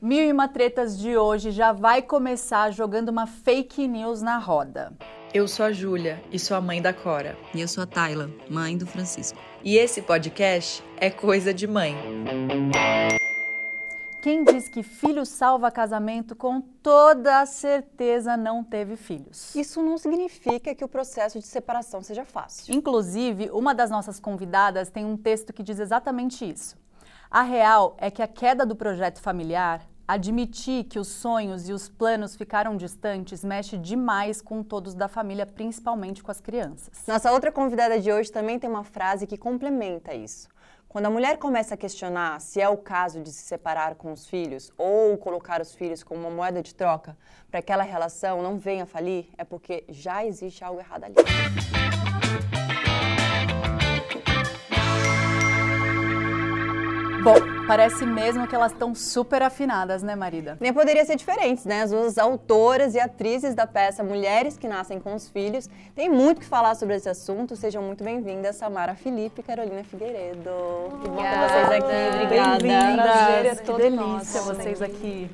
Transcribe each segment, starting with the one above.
Mil e uma tretas de hoje já vai começar jogando uma fake news na roda. Eu sou a Júlia e sou a mãe da Cora. E eu sou a Tayla, mãe do Francisco. E esse podcast é coisa de mãe. Quem diz que filho salva casamento com toda certeza não teve filhos. Isso não significa que o processo de separação seja fácil. Inclusive, uma das nossas convidadas tem um texto que diz exatamente isso. A real é que a queda do projeto familiar, admitir que os sonhos e os planos ficaram distantes, mexe demais com todos da família, principalmente com as crianças. Nossa outra convidada de hoje também tem uma frase que complementa isso. Quando a mulher começa a questionar se é o caso de se separar com os filhos ou colocar os filhos como uma moeda de troca para que aquela relação não venha a falir, é porque já existe algo errado ali. Bom, parece mesmo que elas estão super afinadas, né, Marida? Nem poderia ser diferente, né? As duas autoras e atrizes da peça Mulheres que Nascem com os Filhos têm muito que falar sobre esse assunto. Sejam muito bem-vindas, Samara Felipe e Carolina Figueiredo. Que bom ter vocês aqui. Obrigada. Bem-vindas. Que delícia vocês aqui.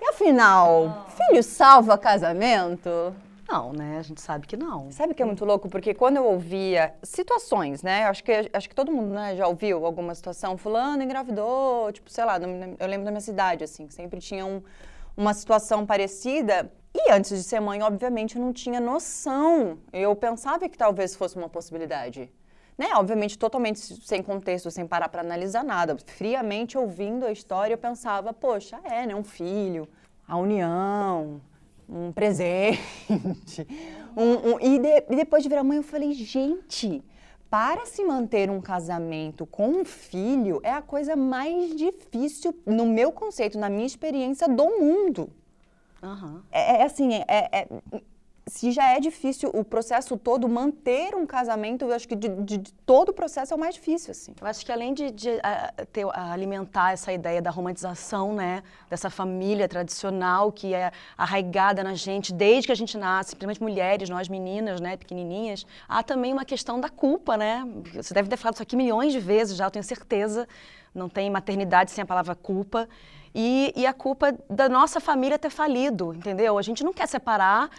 E afinal, filho salva casamento? Não, né? A gente sabe que não. Sabe que é muito louco? Porque quando eu ouvia situações, né? Acho que, acho que todo mundo né, já ouviu alguma situação. Fulano engravidou, tipo, sei lá, eu lembro da minha cidade, assim, sempre tinha um, uma situação parecida. E antes de ser mãe, obviamente, eu não tinha noção. Eu pensava que talvez fosse uma possibilidade. Né? Obviamente, totalmente sem contexto, sem parar para analisar nada. Friamente ouvindo a história, eu pensava, poxa, é, né? Um filho, a união, um presente. Um, um, e, de, e depois de virar mãe, eu falei, gente, para se manter um casamento com um filho é a coisa mais difícil, no meu conceito, na minha experiência, do mundo. Uhum. É, é, assim, é, é, se já é difícil o processo todo, manter um casamento, eu acho que de, de, de todo o processo é o mais difícil, assim. Eu acho que além de, de uh, ter, uh, alimentar essa ideia da romantização, né, dessa família tradicional que é arraigada na gente desde que a gente nasce, principalmente mulheres, nós meninas, né, pequenininhas, há também uma questão da culpa, né? Você deve ter falado isso aqui milhões de vezes já, eu tenho certeza. Não tem maternidade sem a palavra culpa. E, e a culpa da nossa família ter falido, entendeu? A gente não quer separar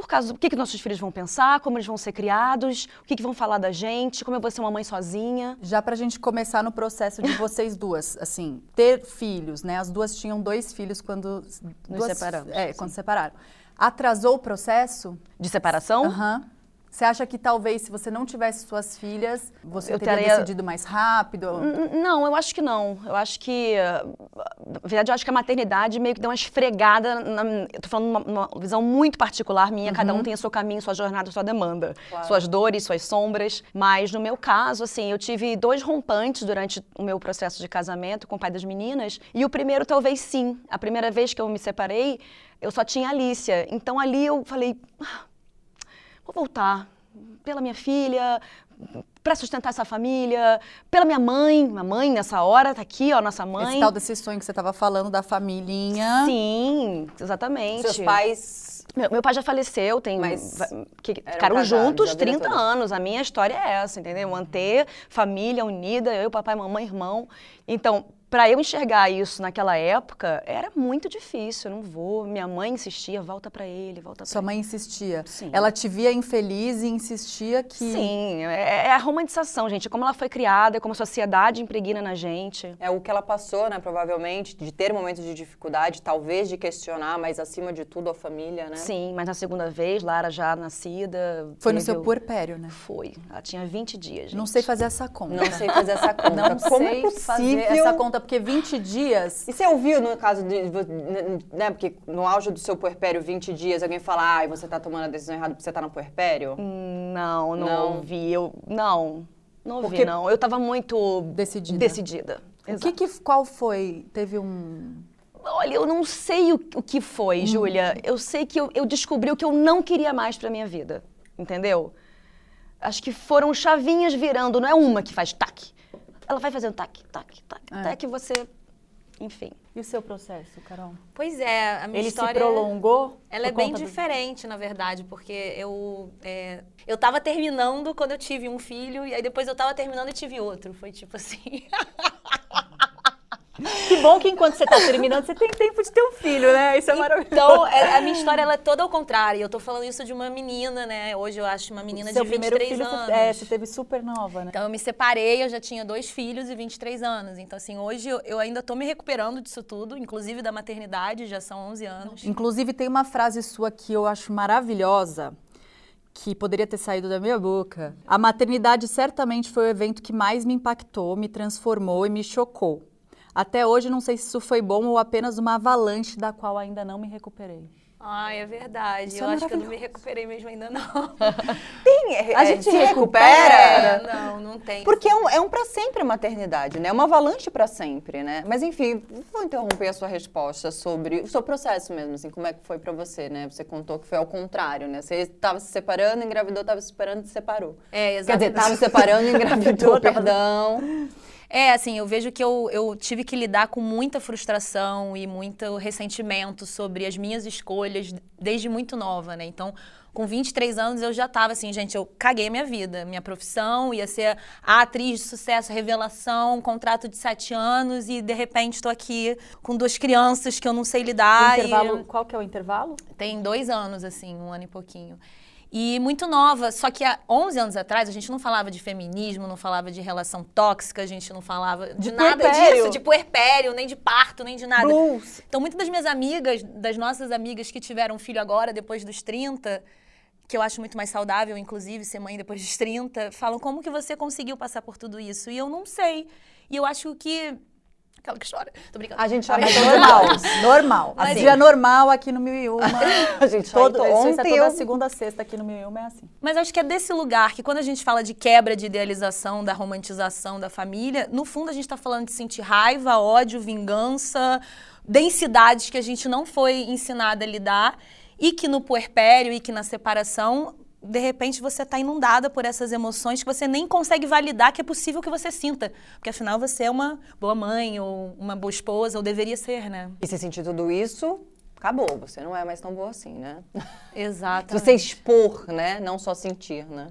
por causa do que, que nossos filhos vão pensar, como eles vão ser criados, o que, que vão falar da gente, como eu vou ser uma mãe sozinha. Já para a gente começar no processo de vocês duas, assim, ter filhos, né? As duas tinham dois filhos quando nos duas, separamos. É, quando separaram. Atrasou o processo? De separação? Aham. Uhum. Você acha que talvez se você não tivesse suas filhas, você eu teria, teria decidido mais rápido? Não, eu acho que não. Eu acho que, na verdade, eu acho que a maternidade meio que deu uma esfregada. Na, eu tô falando uma, uma visão muito particular minha. Uhum. Cada um uhum. tem o seu caminho, sua jornada, sua demanda, claro. suas dores, suas sombras. Mas no meu caso, assim, eu tive dois rompantes durante o meu processo de casamento com o pai das meninas. E o primeiro, talvez sim. A primeira vez que eu me separei, eu só tinha Alicia. Então ali eu falei. Ah, vou voltar pela minha filha, para sustentar essa família, pela minha mãe. Minha mãe, nessa hora, tá aqui, ó, nossa mãe. Esse tal desse sonho que você estava falando da família. Sim, exatamente. Seus pais. Meu, meu pai já faleceu, tem. Mas que ficaram juntos 30 anos. A minha história é essa, entendeu? Manter família unida, eu, papai, mamãe, irmão. Então, para eu enxergar isso naquela época, era muito difícil. Eu não vou. Minha mãe insistia, volta para ele, volta para Sua mãe insistia. Sim. Ela te via infeliz e insistia que. Sim, é, é, a romantização, gente. Como ela foi criada, como a sociedade impregna na gente. É o que ela passou, né, provavelmente, de ter momentos de dificuldade, talvez de questionar, mas acima de tudo a família, né? Sim, mas na segunda vez, Lara já nascida. Foi no seu puerpério, né? Foi. Ela tinha 20 dias. Gente. Não sei fazer essa conta. Não sei fazer essa conta. Não como sei é possível... fazer essa conta conta, porque 20 dias. E você ouviu no caso de. Né, porque no auge do seu puerpério, 20 dias, alguém falar, ai, ah, você tá tomando a decisão errada porque você tá no puerpério? Não, não, não. ouvi. Eu, não, não ouvi, porque... não. Eu tava muito. Decidida. Decidida. O que, que qual foi? Teve um. Olha, eu não sei o, o que foi, hum. Júlia. Eu sei que eu, eu descobri o que eu não queria mais pra minha vida. Entendeu? Acho que foram chavinhas virando, não é uma que faz tac ela vai fazendo tac, tac, tac, é. até que você, enfim. E o seu processo, Carol? Pois é, a minha Ele história... Ele se prolongou? Ela é bem diferente, do... na verdade, porque eu... É, eu estava terminando quando eu tive um filho, e aí depois eu estava terminando e tive outro. Foi tipo assim... Que bom que enquanto você tá terminando, você tem tempo de ter um filho, né? Isso é maravilhoso. Então, a minha história ela é toda ao contrário. Eu tô falando isso de uma menina, né? Hoje eu acho uma menina Seu de primeiro 23 filho, anos. Você, é, você teve super nova, né? Então eu me separei, eu já tinha dois filhos e 23 anos. Então assim, hoje eu, eu ainda tô me recuperando disso tudo, inclusive da maternidade, já são 11 anos. Inclusive, tem uma frase sua que eu acho maravilhosa, que poderia ter saído da minha boca. A maternidade certamente foi o evento que mais me impactou, me transformou e me chocou. Até hoje, não sei se isso foi bom ou apenas uma avalanche da qual ainda não me recuperei. Ai, é verdade. Isso eu é acho que eu não me recuperei mesmo ainda não. Tem, é, A é, gente se recupera. recupera. não, não tem. Porque é um, é um para sempre a maternidade, né? É uma avalanche para sempre, né? Mas enfim, vou interromper a sua resposta sobre o seu processo mesmo, assim, como é que foi para você, né? Você contou que foi ao contrário, né? Você estava se separando, engravidou, estava se separando, se separou. É, Quer exatamente. dizer, estava se separando, engravidou, perdão. É, assim, eu vejo que eu, eu tive que lidar com muita frustração e muito ressentimento sobre as minhas escolhas desde muito nova, né? Então, com 23 anos eu já tava assim, gente, eu caguei minha vida. Minha profissão ia ser a atriz de sucesso, revelação, contrato de sete anos e de repente estou aqui com duas crianças que eu não sei lidar. e- intervalo, qual que é o intervalo? tem dois anos, assim, um ano e pouquinho. E muito nova, só que há 11 anos atrás a gente não falava de feminismo, não falava de relação tóxica, a gente não falava de, De nada puerpério. disso, de puerpério, nem de parto, nem de nada. Blues. Então, muitas das minhas amigas, das nossas amigas que tiveram filho agora, depois dos 30, que eu acho muito mais saudável, inclusive, ser mãe depois dos 30, falam como que você conseguiu passar por tudo isso? E eu não sei. E eu acho que... Aquela que chora. Tô brincando. A gente chora É em todos normal, normal. Assim. Dia normal aqui no Mil e Uma. A gente chora Todo, em to- isso é ontem toda eu... segunda sexta aqui no Mil e Uma é assim. Mas acho que é desse lugar que quando a gente fala de quebra de idealização, da romantização da família, no fundo a gente está falando de sentir raiva, ódio, vingança, densidades que a gente não foi ensinada a lidar e que no puerpério e que na separação, de repente você está inundada por essas emoções que você nem consegue validar que é possível que você sinta. Porque afinal você é uma boa mãe ou uma boa esposa, ou deveria ser, né? E se sentir tudo isso, acabou. Você não é mais tão boa assim, né? Exato. Você expor, né? Não só sentir, né?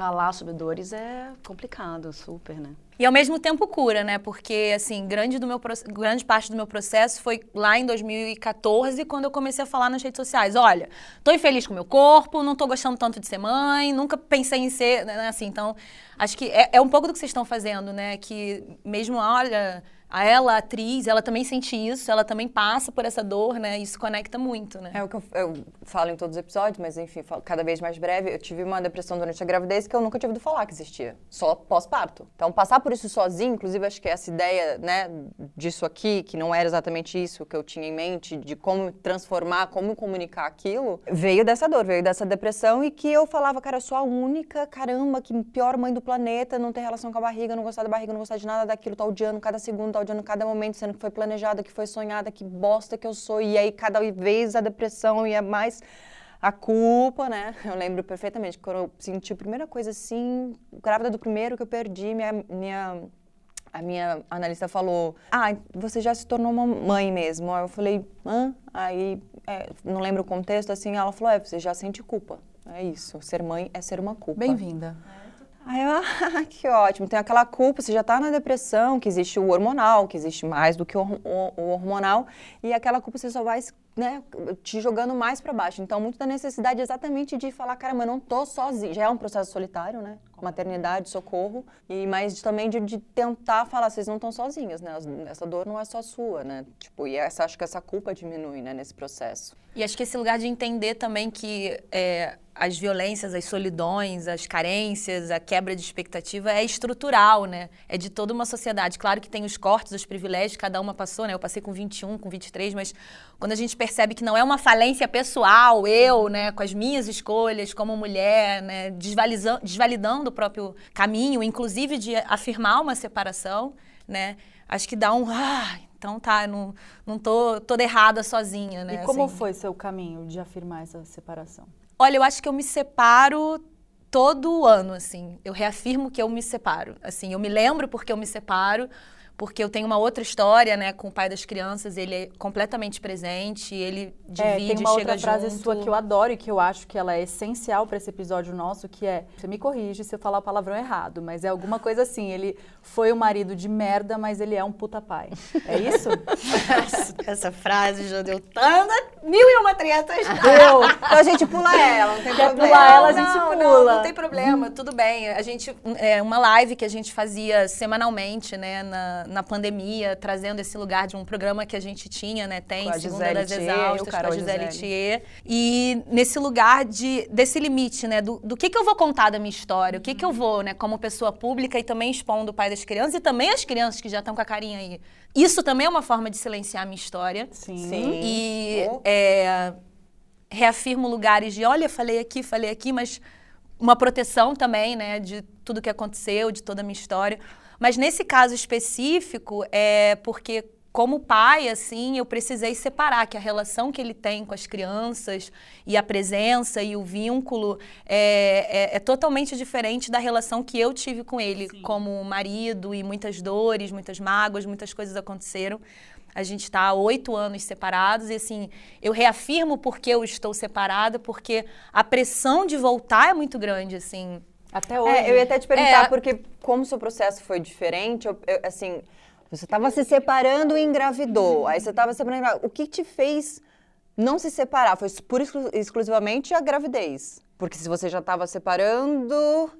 Falar sobre dores é complicado, super, né? E ao mesmo tempo cura, né? Porque, assim, grande, do meu, grande parte do meu processo foi lá em 2014, quando eu comecei a falar nas redes sociais. Olha, tô infeliz com meu corpo, não tô gostando tanto de ser mãe, nunca pensei em ser, né, assim. Então, acho que é, é um pouco do que vocês estão fazendo, né? Que mesmo, olha, a ela, a atriz, ela também sente isso, ela também passa por essa dor, né? Isso conecta muito, né? É o que eu, eu falo em todos os episódios, mas enfim, falo cada vez mais breve. Eu tive uma depressão durante a gravidez que eu nunca tinha ouvido falar que existia, só pós-parto. Então, passar por isso sozinho, inclusive, acho que essa ideia, né, disso aqui, que não era exatamente isso que eu tinha em mente, de como transformar, como comunicar aquilo, veio dessa dor, veio dessa depressão e que eu falava, cara, eu sou a única, caramba, que pior mãe do planeta, não ter relação com a barriga, não gostar da barriga, não gostar de nada daquilo, tá odiando cada segundo, tá odiando cada momento, sendo que foi planejada, que foi sonhada, que bosta que eu sou. E aí, cada vez a depressão ia mais a culpa, né? Eu lembro perfeitamente, quando eu senti a primeira coisa assim, grávida do primeiro que eu perdi, minha, minha, a minha analista falou, ah, você já se tornou uma mãe mesmo. Aí eu falei, hã? Aí, é, não lembro o contexto, assim, ela falou, é, você já sente culpa. É isso, ser mãe é ser uma culpa. Bem-vinda. Aí eu, ah, que ótimo. Tem aquela culpa, você já tá na depressão, que existe o hormonal, que existe mais do que o hormonal, e aquela culpa você só vai, né, te jogando mais para baixo. Então, muito da necessidade exatamente de falar, caramba, eu não tô sozinha. Já é um processo solitário, né? Maternidade, socorro, e mas também de, de tentar falar, vocês não estão sozinhas, né? Essa dor não é só sua, né? Tipo, e essa, acho que essa culpa diminui, né, nesse processo. E acho que esse lugar de entender também que é, as violências, as solidões, as carências, a quebra de expectativa é estrutural, né? É de toda uma sociedade. Claro que tem os cortes, os privilégios, cada uma passou, né? Eu passei com 21, com 23, mas quando a gente percebe que não é uma falência pessoal, eu, né, com as minhas escolhas como mulher, né, desvalidando o próprio caminho, inclusive de afirmar uma separação, né? Acho que dá um. Ah, então tá, não, não tô toda errada sozinha, né? E como assim. foi seu caminho de afirmar essa separação? Olha, eu acho que eu me separo todo ano, assim. Eu reafirmo que eu me separo. Assim, eu me lembro porque eu me separo, porque eu tenho uma outra história, né, com o pai das crianças, ele é completamente presente, ele divide, é, tem uma chega outra frase junto. sua que eu adoro e que eu acho que ela é essencial para esse episódio nosso, que é, você me corrige se eu falar o palavrão errado, mas é alguma coisa assim, ele foi o marido de merda, mas ele é um puta pai. É isso? Essa frase já deu tanta mil e uma tretas. Deu. Então a gente pula ela, não tem Quer problema. pular ela, a gente não, pula. Não, não tem problema, tudo bem. A gente, é uma live que a gente fazia semanalmente, né, na, na pandemia, trazendo esse lugar de um programa que a gente tinha, né, tem, Com a Segunda Gisele das Thier, Exaustas, com a Gisele Gisele. Thier. E nesse lugar de, desse limite, né, do, do que que eu vou contar da minha história, o que que eu vou, né, como pessoa pública e também expondo o pai das crianças e também as crianças que já estão com a carinha aí. Isso também é uma forma de silenciar a minha história. Sim. Sim. E Oh. é, reafirmo lugares de, olha, falei aqui, falei aqui, mas uma proteção também, né, de tudo que aconteceu, de toda a minha história. Mas nesse caso específico, é porque como pai, assim, eu precisei separar que a relação que ele tem com as crianças e a presença e o vínculo é, é- é totalmente diferente da relação que eu tive com ele como marido e muitas dores, muitas mágoas, muitas coisas aconteceram. A gente está há oito anos separados e, assim, eu reafirmo porque eu estou separada, porque a pressão de voltar é muito grande, assim. Até hoje. É, eu ia até te perguntar, É. porque como seu processo foi diferente, eu- eu- assim, você estava se separando e engravidou, aí você estava separando, e engra- o que te fez não se separar? Foi pura e exclu- exclusivamente a gravidez? Porque se você já estava separando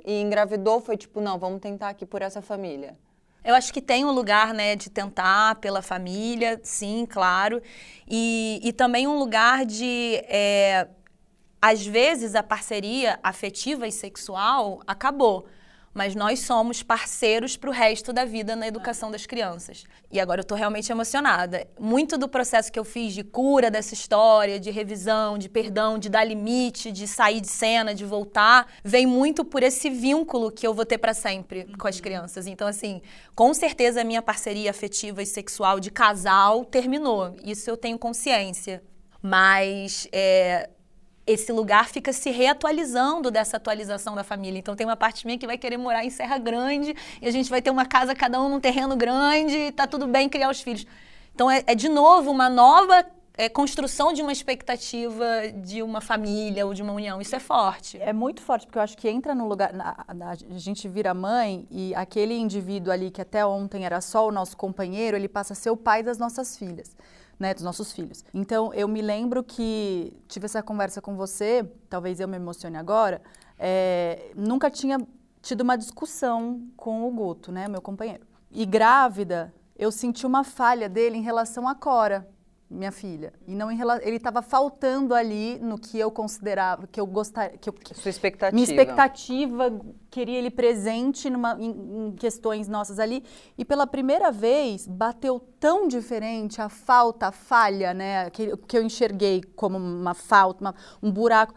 e engravidou, foi tipo, não, vamos tentar aqui por essa família. Eu acho que tem um lugar, né, de tentar pela família, sim, claro. E, e também um lugar de. é, às vezes a parceria afetiva e sexual acabou. Mas nós somos parceiros para o resto da vida na educação das crianças. E agora eu estou realmente emocionada. Muito do processo que eu fiz de cura dessa história, de revisão, de perdão, de dar limite, de sair de cena, de voltar, vem muito por esse vínculo que eu vou ter para sempre com as crianças. Então, assim, com certeza a minha parceria afetiva e sexual de casal terminou. Isso eu tenho consciência. Mas é, esse lugar fica se reatualizando dessa atualização da família. Então tem uma parte minha que vai querer morar em Serra Grande e a gente vai ter uma casa cada um num terreno grande e tá tudo bem criar os filhos. Então é, é de novo uma nova é, construção de uma expectativa de uma família ou de uma união. Isso é forte. É muito forte, porque eu acho que entra no lugar. na- na- a gente vira mãe e aquele indivíduo ali que até ontem era só o nosso companheiro, ele passa a ser o pai das nossas filhas. Né, dos nossos filhos. Então, eu me lembro que tive essa conversa com você, talvez eu me emocione agora, é, nunca tinha tido uma discussão com o Guto, né, meu companheiro. E grávida, eu senti uma falha dele em relação à Cora, minha filha. E não em rela- ele estava faltando ali no que eu considerava, que eu gostaria, que eu, Sua expectativa. minha expectativa queria ele presente numa- em, em questões nossas ali. E pela primeira vez bateu tão diferente a falta, a falha, né? Que, que eu enxerguei como uma falta, uma- um buraco,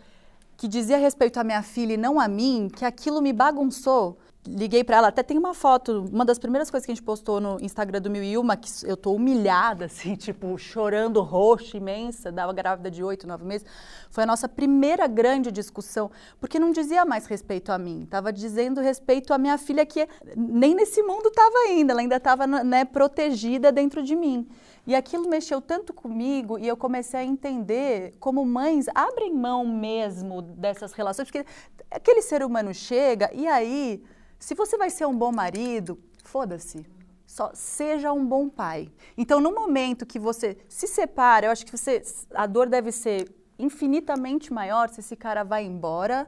que dizia respeito à minha filha e não a mim, que aquilo me bagunçou. Liguei pra ela, até tem uma foto, uma das primeiras coisas que a gente postou no Instagram do Mil e Uma, que eu tô humilhada, assim, tipo, chorando, roxa, imensa, dava grávida de oito, nove meses. Foi a nossa primeira grande discussão, porque não dizia mais respeito a mim, estava dizendo respeito à minha filha, que nem nesse mundo estava ainda, ela ainda estava né, protegida dentro de mim. E aquilo mexeu tanto comigo e eu comecei a entender como mães abrem mão mesmo dessas relações, porque aquele ser humano chega e aí, se você vai ser um bom marido, foda-se. Só seja um bom pai. Então, no momento que você se separa, eu acho que você a dor deve ser infinitamente maior se esse cara vai embora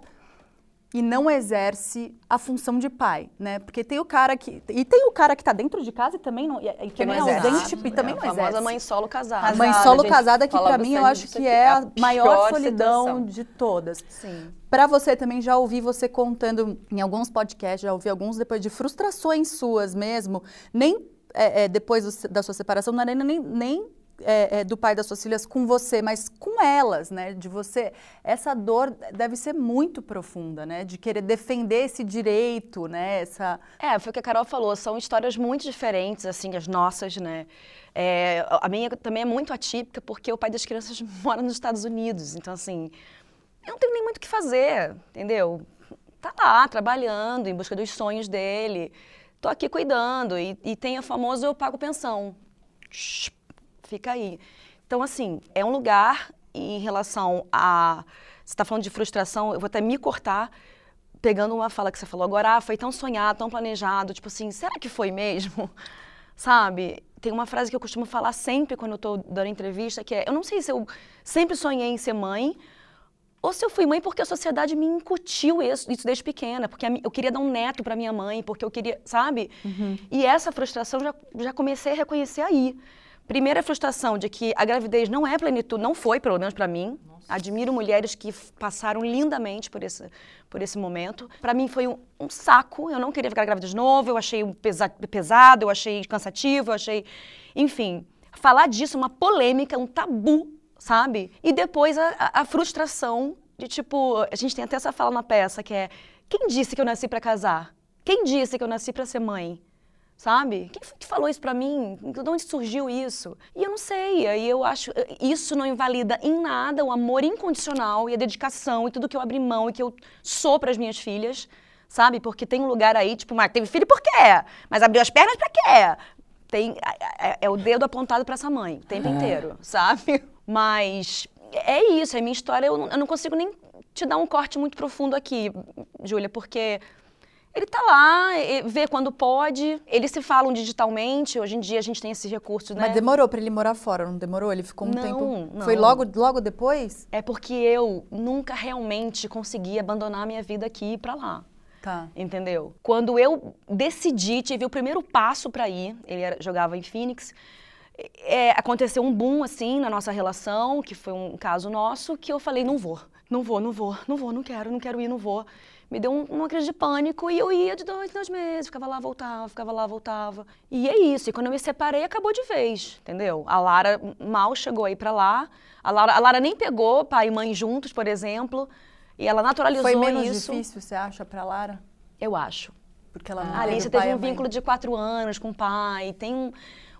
e não exerce a função de pai, né? Porque tem o cara que e tem o cara que tá dentro de casa e também não e, e também não é exerce. ausente e também a não famosa exerce. mãe solo casada. A mãe Casada, solo casada, que pra mim eu acho que é É a a maior solidão situação. de todas. Sim. Pra você também já ouvi você contando em alguns podcasts, já ouvi alguns depois de frustrações suas mesmo, nem é, é, depois do- da sua separação, não era nem, nem é, é, do pai das suas filhas com você, mas com elas, né? De você. Essa dor deve ser muito profunda, né? De querer defender esse direito, né? Essa. É, foi o que a Carol falou, são histórias muito diferentes, assim, as nossas, né? É, a minha também é muito atípica, porque o pai das crianças mora nos Estados Unidos, então, assim, eu não tenho nem muito o que fazer, entendeu? Tá lá, trabalhando, em busca dos sonhos dele, tô aqui cuidando. E, e tem o famoso eu pago pensão. Fica aí. Então, assim, é um lugar em relação a. Você está falando de frustração, eu vou até me cortar pegando uma fala que você falou agora, ah, foi tão sonhado, tão planejado, tipo assim, será que foi mesmo? Sabe? Tem uma frase que eu costumo falar sempre quando eu estou dando entrevista, que é, eu não sei se eu sempre sonhei em ser mãe, ou se eu fui mãe porque a sociedade me incutiu isso, isso desde pequena, porque eu queria dar um neto para minha mãe, porque eu queria, sabe? Uhum. E essa frustração já, já comecei a reconhecer aí. Primeira frustração de que a gravidez não é plenitude, não foi, pelo menos para mim. Nossa. Admiro mulheres que passaram lindamente por esse, por esse momento. Para mim foi um, um, saco, eu não queria ficar grávida de novo, eu achei pesa pesado, eu achei cansativo, eu achei. Enfim, falar disso, uma polêmica, um tabu, sabe? E depois a, a, frustração de tipo. A gente tem até essa fala na peça que é: quem disse que eu nasci para casar? Quem disse que eu nasci para ser mãe? sabe? Quem foi que falou isso para mim? De onde surgiu isso? E eu não sei. Aí eu acho isso não invalida em nada o amor incondicional e a dedicação e tudo que eu abri mão e que eu sou para as minhas filhas, sabe? Porque tem um lugar aí, tipo, mas teve filho por quê? Mas abriu as pernas para quê? Tem é, é, é, o dedo apontado para essa mãe o tempo é. inteiro, sabe? Mas é isso, é minha história. Eu não, eu não consigo nem te dar um corte muito profundo aqui, Júlia, porque ele tá lá, vê quando pode. Eles se falam digitalmente. Hoje em dia a gente tem esses recursos, né? Mas demorou para ele morar fora, não demorou? Ele ficou um não, tempo. Não. Foi logo, logo depois? É porque eu nunca realmente consegui abandonar a minha vida aqui e ir para lá. Tá. Entendeu? Quando eu decidi, tive o primeiro passo para ir. Ele era, jogava em Phoenix. É, aconteceu um boom assim na nossa relação, que foi um caso nosso, que eu falei não vou, não vou, não vou, não vou, não quero, não quero ir, não vou me deu um, uma crise de pânico e eu ia de dois, dois meses, ficava lá, voltava, ficava lá, voltava. E é isso. E quando eu me separei, acabou de vez, entendeu? A Lara mal chegou aí para lá. A Lara, a Lara nem pegou pai e mãe juntos, por exemplo. E ela naturalizou Foi menos isso. difícil, você acha, para Lara? Eu acho. Porque ela não ah, A Alice teve um vínculo de quatro anos com o pai. Tem um,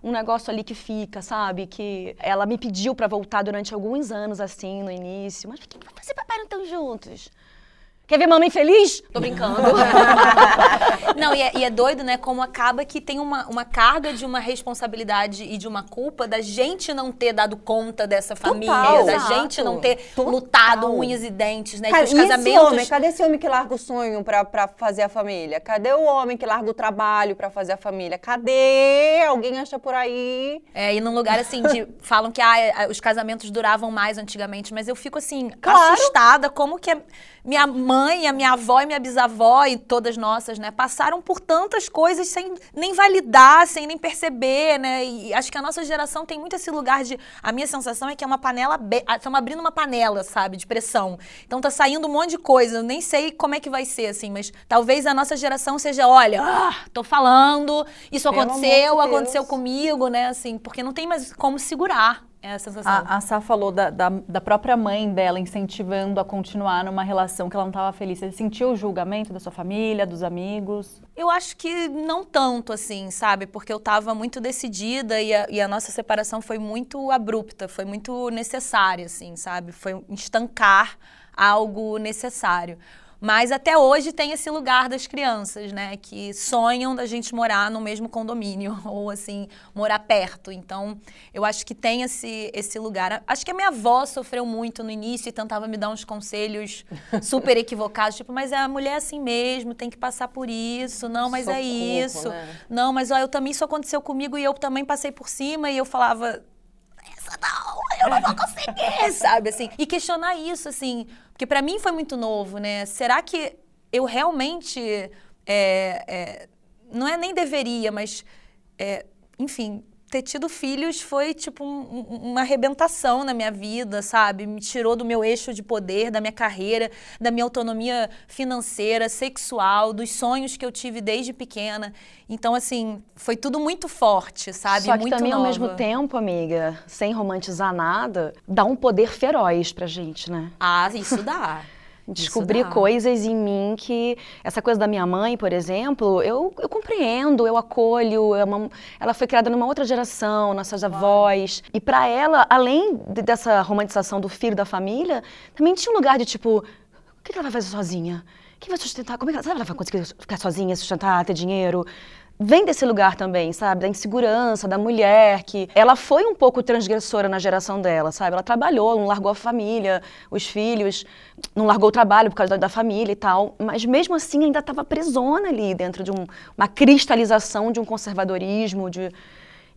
um negócio ali que fica, sabe? Que ela me pediu para voltar durante alguns anos, assim, no início. Mas por que você e papai não estão juntos? Quer ver mamãe feliz? Tô brincando. não, e é, e é, doido, né? Como acaba que tem uma, uma carga de uma responsabilidade e de uma culpa da gente não ter dado conta dessa família, Total, da exato. gente não ter Total. lutado unhas e dentes, né? Cara, os casamentos... esse homem? Cadê esse homem que larga o sonho pra, pra fazer a família? Cadê o homem que larga o trabalho pra fazer a família? Cadê? Alguém acha por aí? É, e num lugar assim, de, falam que ah, os casamentos duravam mais antigamente, mas eu fico assim, claro. assustada como que minha mãe, a minha avó e minha bisavó e todas nossas, né, passaram por tantas coisas sem nem validar, sem nem perceber, né? E acho que a nossa geração tem muito esse lugar de a minha sensação é que é uma panela, estamos abrindo uma panela, sabe, de pressão. Então tá saindo um monte de coisa, eu nem sei como é que vai ser assim, mas talvez a nossa geração seja, olha, ah, tô falando, isso Pelo aconteceu, aconteceu comigo, né, assim, porque não tem mais como segurar. É a sensação. A, a Sá falou da, da, da, própria mãe dela incentivando a continuar numa relação que ela não estava feliz. Você sentiu o julgamento da sua família, dos amigos? Eu acho que não tanto, assim, sabe? Porque eu estava muito decidida e a, e a, nossa separação foi muito abrupta, foi muito necessária, assim, sabe? Foi estancar algo necessário. Mas até hoje tem esse lugar das crianças, né? Que sonham da gente morar no mesmo condomínio ou assim, morar perto. Então, eu acho que tem esse, esse lugar. Acho que a minha avó sofreu muito no início e tentava me dar uns conselhos super equivocados, tipo, mas a mulher é assim mesmo, tem que passar por isso. Não, mas é Socorro, é isso. Né? Não, mas ó, eu também isso aconteceu comigo e eu também passei por cima e eu falava, essa não, eu não vou conseguir, sabe assim? E questionar isso assim, porque para mim foi muito novo, né? Será que eu realmente. É, é, não é nem deveria, mas. É, enfim, ter tido filhos foi tipo um, uma arrebentação na minha vida, sabe? Me tirou do meu eixo de poder, da minha carreira, da minha autonomia financeira, sexual, dos sonhos que eu tive desde pequena. Então, assim, foi tudo muito forte, sabe? Só que muito também, nova. ao mesmo tempo, amiga, sem romantizar nada, dá um poder feroz pra gente, né? Ah, isso dá. Descobrir coisas em mim que essa coisa da minha mãe, por exemplo, eu, eu compreendo, eu acolho. É uma, ela foi criada numa outra geração, nossas avós. E para ela, além de, dessa romantização do filho da família, também tinha um lugar de tipo, o que ela vai fazer sozinha? Quem vai sustentar? Como é que ela, sabe, ela vai conseguir ficar sozinha, sustentar, ter dinheiro? Vem desse lugar também, sabe? Da insegurança, da mulher, que ela foi um pouco transgressora na geração dela, sabe? Ela trabalhou, não largou a família, os filhos, não largou o trabalho por causa da, da família e tal, mas mesmo assim ainda estava presona ali dentro de um, uma cristalização de um conservadorismo, de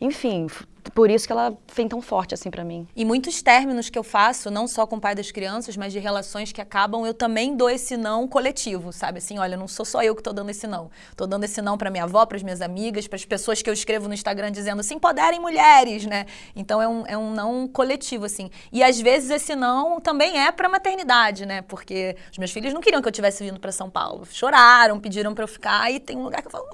enfim, por isso que ela vem tão forte assim para mim. E muitos términos que eu faço, não só com o pai das crianças, mas de relações que acabam, eu também dou esse não coletivo, sabe? Assim, olha, não sou só eu que tô dando esse não. Tô dando esse não para minha avó, para as minhas amigas, para as pessoas que eu escrevo no Instagram dizendo se empoderem mulheres, né? Então é um, é um não coletivo, assim. E às vezes esse não também é pra maternidade, né? Porque os meus filhos não queriam que eu tivesse vindo para São Paulo. Choraram, pediram para eu ficar, e tem um lugar que eu falo,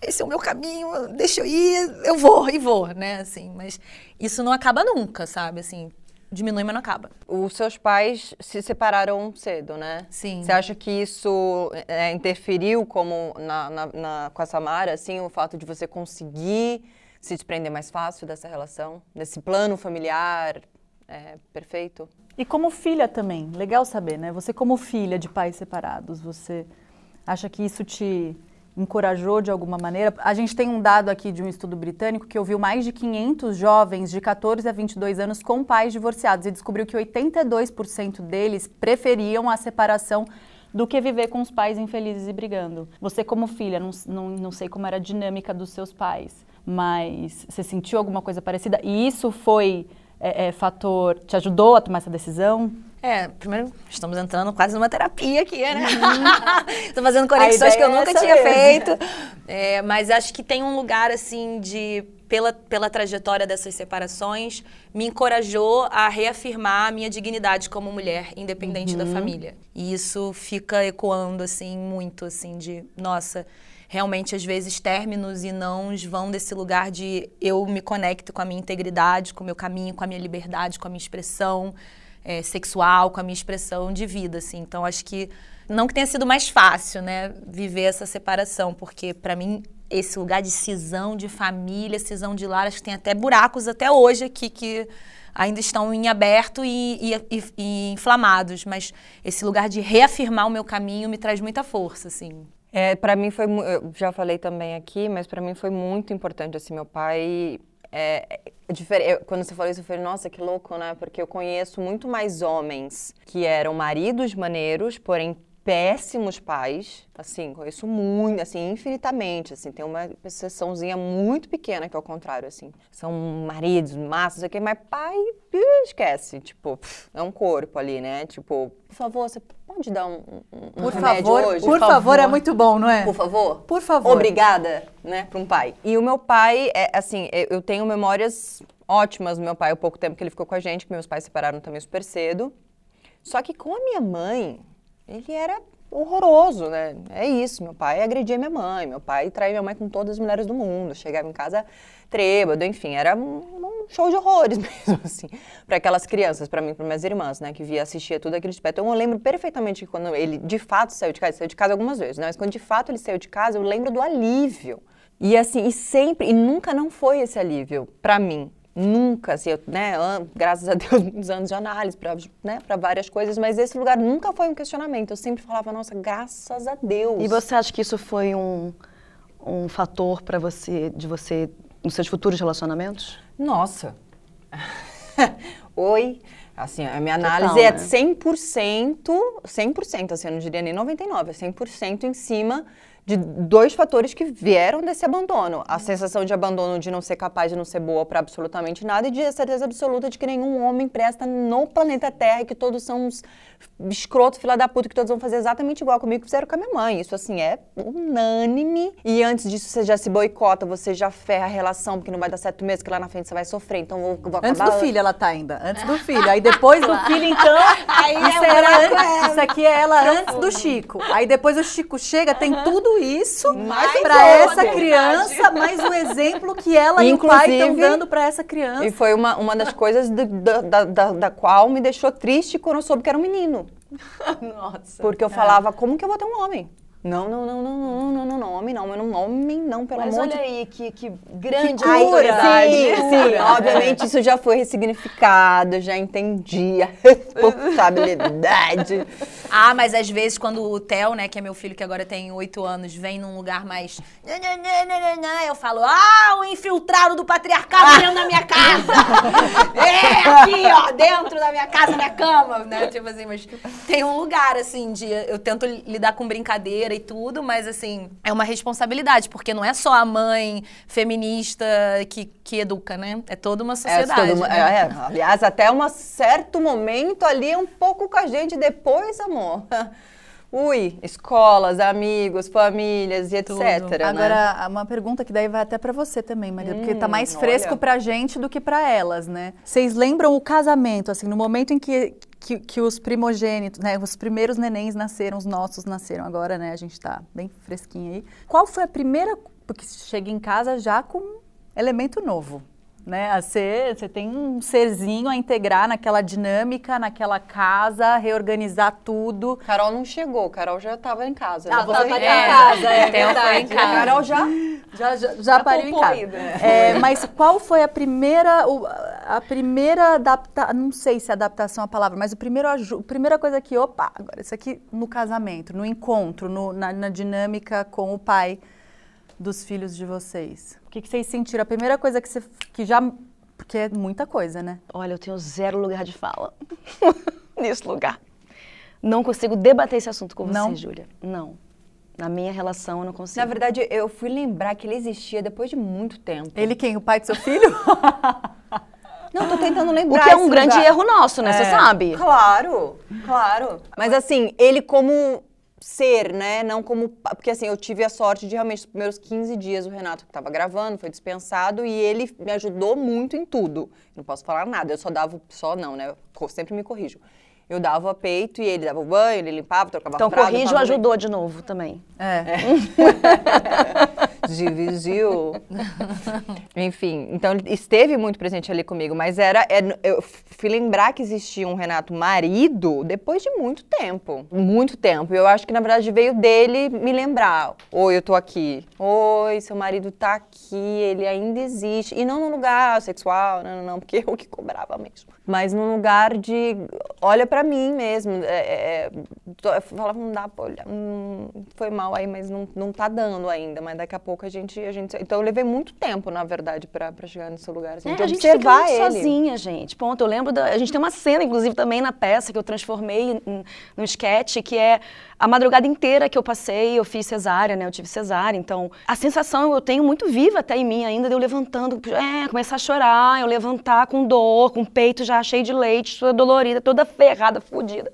esse é o meu caminho, deixa eu ir, eu vou, e vou, né? Assim, mas isso não acaba nunca, sabe? Assim, diminui, mas não acaba. Os seus pais se separaram cedo, né? Sim. Você acha que isso é, interferiu como na, na, na, com a Samara, assim, o fato de você conseguir se desprender mais fácil dessa relação, desse plano familiar é, perfeito? E como filha também, legal saber, né? Você como filha de pais separados, você acha que isso te encorajou de alguma maneira. A gente tem um dado aqui de um estudo britânico que ouviu mais de 500 jovens de 14 a 22 anos com pais divorciados e descobriu que 82% deles preferiam a separação do que viver com os pais infelizes e brigando. Você como filha, não, não, não sei como era a dinâmica dos seus pais, mas você sentiu alguma coisa parecida? E isso foi é, é, fator, te ajudou a tomar essa decisão? É, primeiro, estamos entrando quase numa terapia aqui, né? Estou fazendo conexões que eu nunca é tinha feito. É, mas acho que tem um lugar, assim, de... Pela, pela trajetória dessas separações, me encorajou a reafirmar a minha dignidade como mulher, independente uhum. da família. E isso fica ecoando, assim, muito, assim, de... Nossa, realmente, às vezes, términos e nãos vão desse lugar de eu me conecto com a minha integridade, com o meu caminho, com a minha liberdade, com a minha expressão é, sexual, com a minha expressão de vida, assim. Então, acho que não que tenha sido mais fácil, né, viver essa separação, porque para mim esse lugar de cisão de família, cisão de lar, acho que tem até buracos até hoje aqui que ainda estão em aberto e, e, e, e inflamados, mas esse lugar de reafirmar o meu caminho me traz muita força, assim. É, para mim foi, eu já falei também aqui, mas para mim foi muito importante assim, meu pai é, é quando você falou isso, eu falei, nossa, que louco, né? Porque eu conheço muito mais homens que eram maridos maneiros, porém péssimos pais, assim, conheço muito, assim, infinitamente, assim, tem uma exceçãozinha muito pequena que é o contrário, assim, são maridos, massas, aqui, mas pai, esquece, tipo, é um corpo ali, né, tipo, por favor, você pode dar um, um por favor, hoje? Por, por favor, favor, é muito bom, não é? Por favor? Por favor. Obrigada, né, para um pai. E o meu pai, é, assim, eu tenho memórias ótimas do meu pai, o pouco tempo que ele ficou com a gente, que meus pais separaram também super cedo, só que com a minha mãe, ele era horroroso, né? É isso, meu pai agredia minha mãe, meu pai traía minha mãe com todas as mulheres do mundo, chegava em casa trêbado, enfim, era um, um show de horrores mesmo, assim, para aquelas crianças, para mim, para minhas irmãs, né, que via assistir tudo aquilo de perto. Então eu lembro perfeitamente que quando ele de fato saiu de casa, saiu de casa algumas vezes, né, mas quando de fato ele saiu de casa, eu lembro do alívio. E assim, e sempre, e nunca não foi esse alívio para mim, nunca, assim, eu, né, graças a Deus, muitos anos de análise para né, várias coisas, mas esse lugar nunca foi um questionamento. Eu sempre falava, nossa, graças a Deus. E você acha que isso foi um, um fator para você, de você, nos seus futuros relacionamentos? Nossa. Oi. Assim, a minha análise Total, é né? 100%, 100%, assim, eu não diria nem 99%, é 100% em cima de dois fatores que vieram desse abandono. A sensação de abandono de não ser capaz de não ser boa para absolutamente nada e de certeza absoluta de que nenhum homem presta no planeta Terra e que todos são uns escroto, fila da puta, que todos vão fazer exatamente igual comigo que fizeram com a minha mãe. Isso, assim, é unânime. E antes disso, você já se boicota, você já ferra a relação, porque não vai dar certo mesmo, que lá na frente você vai sofrer. Então, vou, vou acabar... Antes do filho ela tá ainda. Antes do filho. Aí depois do filho, então... Aí isso, é isso aqui é ela antes do Chico. Aí depois o Chico chega, tem tudo isso mais pra essa criança, mais o exemplo que ela Inclusive, e o pai estão dando pra essa criança. E foi uma, uma das coisas de, da, da, da qual me deixou triste quando eu soube que era um menino menino. Nossa. Porque eu é. falava, como que eu vou ter um homem? Não, não, não, não, não, não, não, não, homem não, não, homem não, pelo Mas amor olha de aí, que, que grande Ai, autoridade. Sim, sim, obviamente isso já foi ressignificado, já entendi a responsabilidade. Ah, mas às vezes quando o Theo, né, que é meu filho que agora tem oito anos, vem num lugar mais. Eu falo, ah, o infiltrado do patriarcado dentro da minha casa! é, aqui, ó, dentro da minha casa, minha cama, né? Tipo assim, mas tem um lugar, assim, de. Eu tento lidar com brincadeira e tudo, mas assim, é uma responsabilidade, porque não é só a mãe feminista que, que educa, né? É toda uma É, sociedade. mu- né? é, é, aliás, até um certo momento ali, um pouco com a gente, depois, amor. Ui, escolas, amigos, famílias e etc. né? Agora, uma pergunta que daí vai até pra você também, Maria, porque tá Hum, mais fresco olha. pra gente do que pra elas, né? Vocês lembram o casamento, assim, no momento em que, que, que os primogênitos, né, os primeiros nenéns nasceram, os nossos nasceram agora, né? A gente tá bem fresquinho aí. Qual foi a primeira, porque chega em casa já com um elemento novo, né? A ser, você tem um serzinho a integrar naquela dinâmica, naquela casa, reorganizar tudo. Carol não chegou, Carol já estava em casa. Ah, já você em É, casa, é foi em verdade. casa. Carol já Já, já, já pariu em casa. É, mas qual foi a primeira, a primeira adaptação, não sei se adaptação é a palavra, mas o primeiro, a primeira coisa que, opa, agora isso aqui no casamento, no encontro, no- na, na dinâmica com o pai dos filhos de vocês. O que, que vocês sentiram? A primeira coisa que você, que já, porque é muita coisa, né? Olha, eu tenho zero lugar de fala nesse lugar. Não consigo debater esse assunto com Não? você, Júlia. Não. Na minha relação, eu não consigo. Na verdade, eu fui lembrar que ele existia depois de muito tempo. Ele quem? O pai do seu filho? Não, tô tentando o lembrar. que é um grande lugar. erro nosso, né? Você É, sabe? Claro, claro. Mas assim, ele como ser, né? Não como. Porque assim, eu tive a sorte de realmente, os primeiros 15 dias, o Renato que estava gravando, foi dispensado e ele me ajudou muito em tudo. Não posso falar nada, eu só dava. Só não, né? Eu sempre me corrijo. Eu dava peito e ele dava o banho, ele limpava, trocava Então, fralda, corrige ou limpava o ajudou de novo também. É. dividiu. Enfim, então ele esteve muito presente ali comigo, mas era, é- eu fui lembrar que existia um Renato marido depois de muito tempo, muito tempo. Eu acho que na verdade veio dele me lembrar. Oi, eu tô aqui. Oi, seu marido tá aqui, ele ainda existe. E não num lugar sexual, não, não, não, porque eu que cobrava mesmo. Mas num lugar de, olha pra mim mesmo. É, é, eu falava, não dá pra olhar, hum, foi mal aí, mas não, não tá dando ainda. Mas daqui a pouco a gente, a gente... Então eu levei muito tempo, na verdade, pra chegar nesse lugar. Assim, É, de a gente fica observar ele. sozinha, gente. Ponto. Eu lembro da. A gente tem uma cena, inclusive, também na peça que eu transformei num sketch, que é a madrugada inteira que eu passei, eu fiz cesárea, né? Eu tive cesárea. Então, a sensação eu tenho muito viva até em mim ainda, de eu levantando, é, começar a chorar, eu levantar com dor, com o peito já cheio de leite, toda dolorida, toda ferrada, fodida.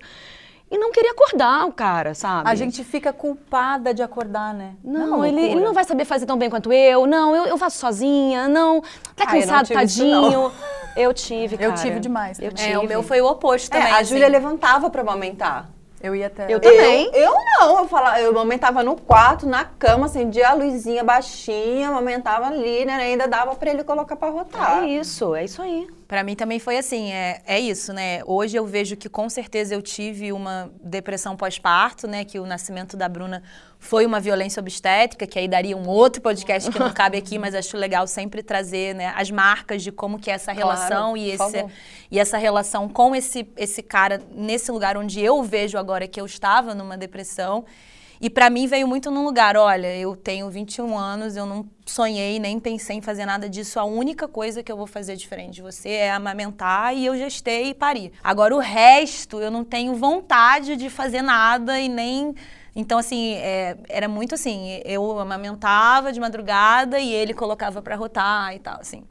E não queria acordar o cara, sabe? A gente fica culpada de acordar, né? Não, é ele, ele não vai saber fazer tão bem quanto eu. Não, eu, eu faço sozinha. Não, tá eu não cansado, tadinho. Eu tive, Eu cara. tive demais Eu tive. É, o meu foi o oposto É, também. a assim. Júlia levantava pra amamentar. Eu ia até... Eu também. Eu, eu não, eu falava, eu amamentava no quarto, na cama, acendia a luzinha baixinha, amamentava ali, né? Ainda dava pra ele colocar pra rotar. É isso, é isso aí. Pra mim também foi assim, é, é isso, né? Hoje eu vejo que com certeza eu tive uma depressão pós-parto, né? Que o nascimento da Bruna foi uma violência obstétrica, que aí daria um outro podcast que não cabe aqui, mas acho legal sempre trazer né, as marcas de como que é essa Claro, relação e, por esse, e essa relação com esse, esse cara nesse lugar onde eu vejo agora que eu estava numa depressão. E pra mim veio muito num lugar, olha, eu tenho 21 anos, eu não sonhei nem pensei em fazer nada disso. A única coisa que eu vou fazer diferente de você é amamentar e eu gestei e pari. Agora o resto eu não tenho vontade de fazer nada e nem então, assim, é, era muito assim, eu amamentava de madrugada e ele colocava pra rotar e tal, assim.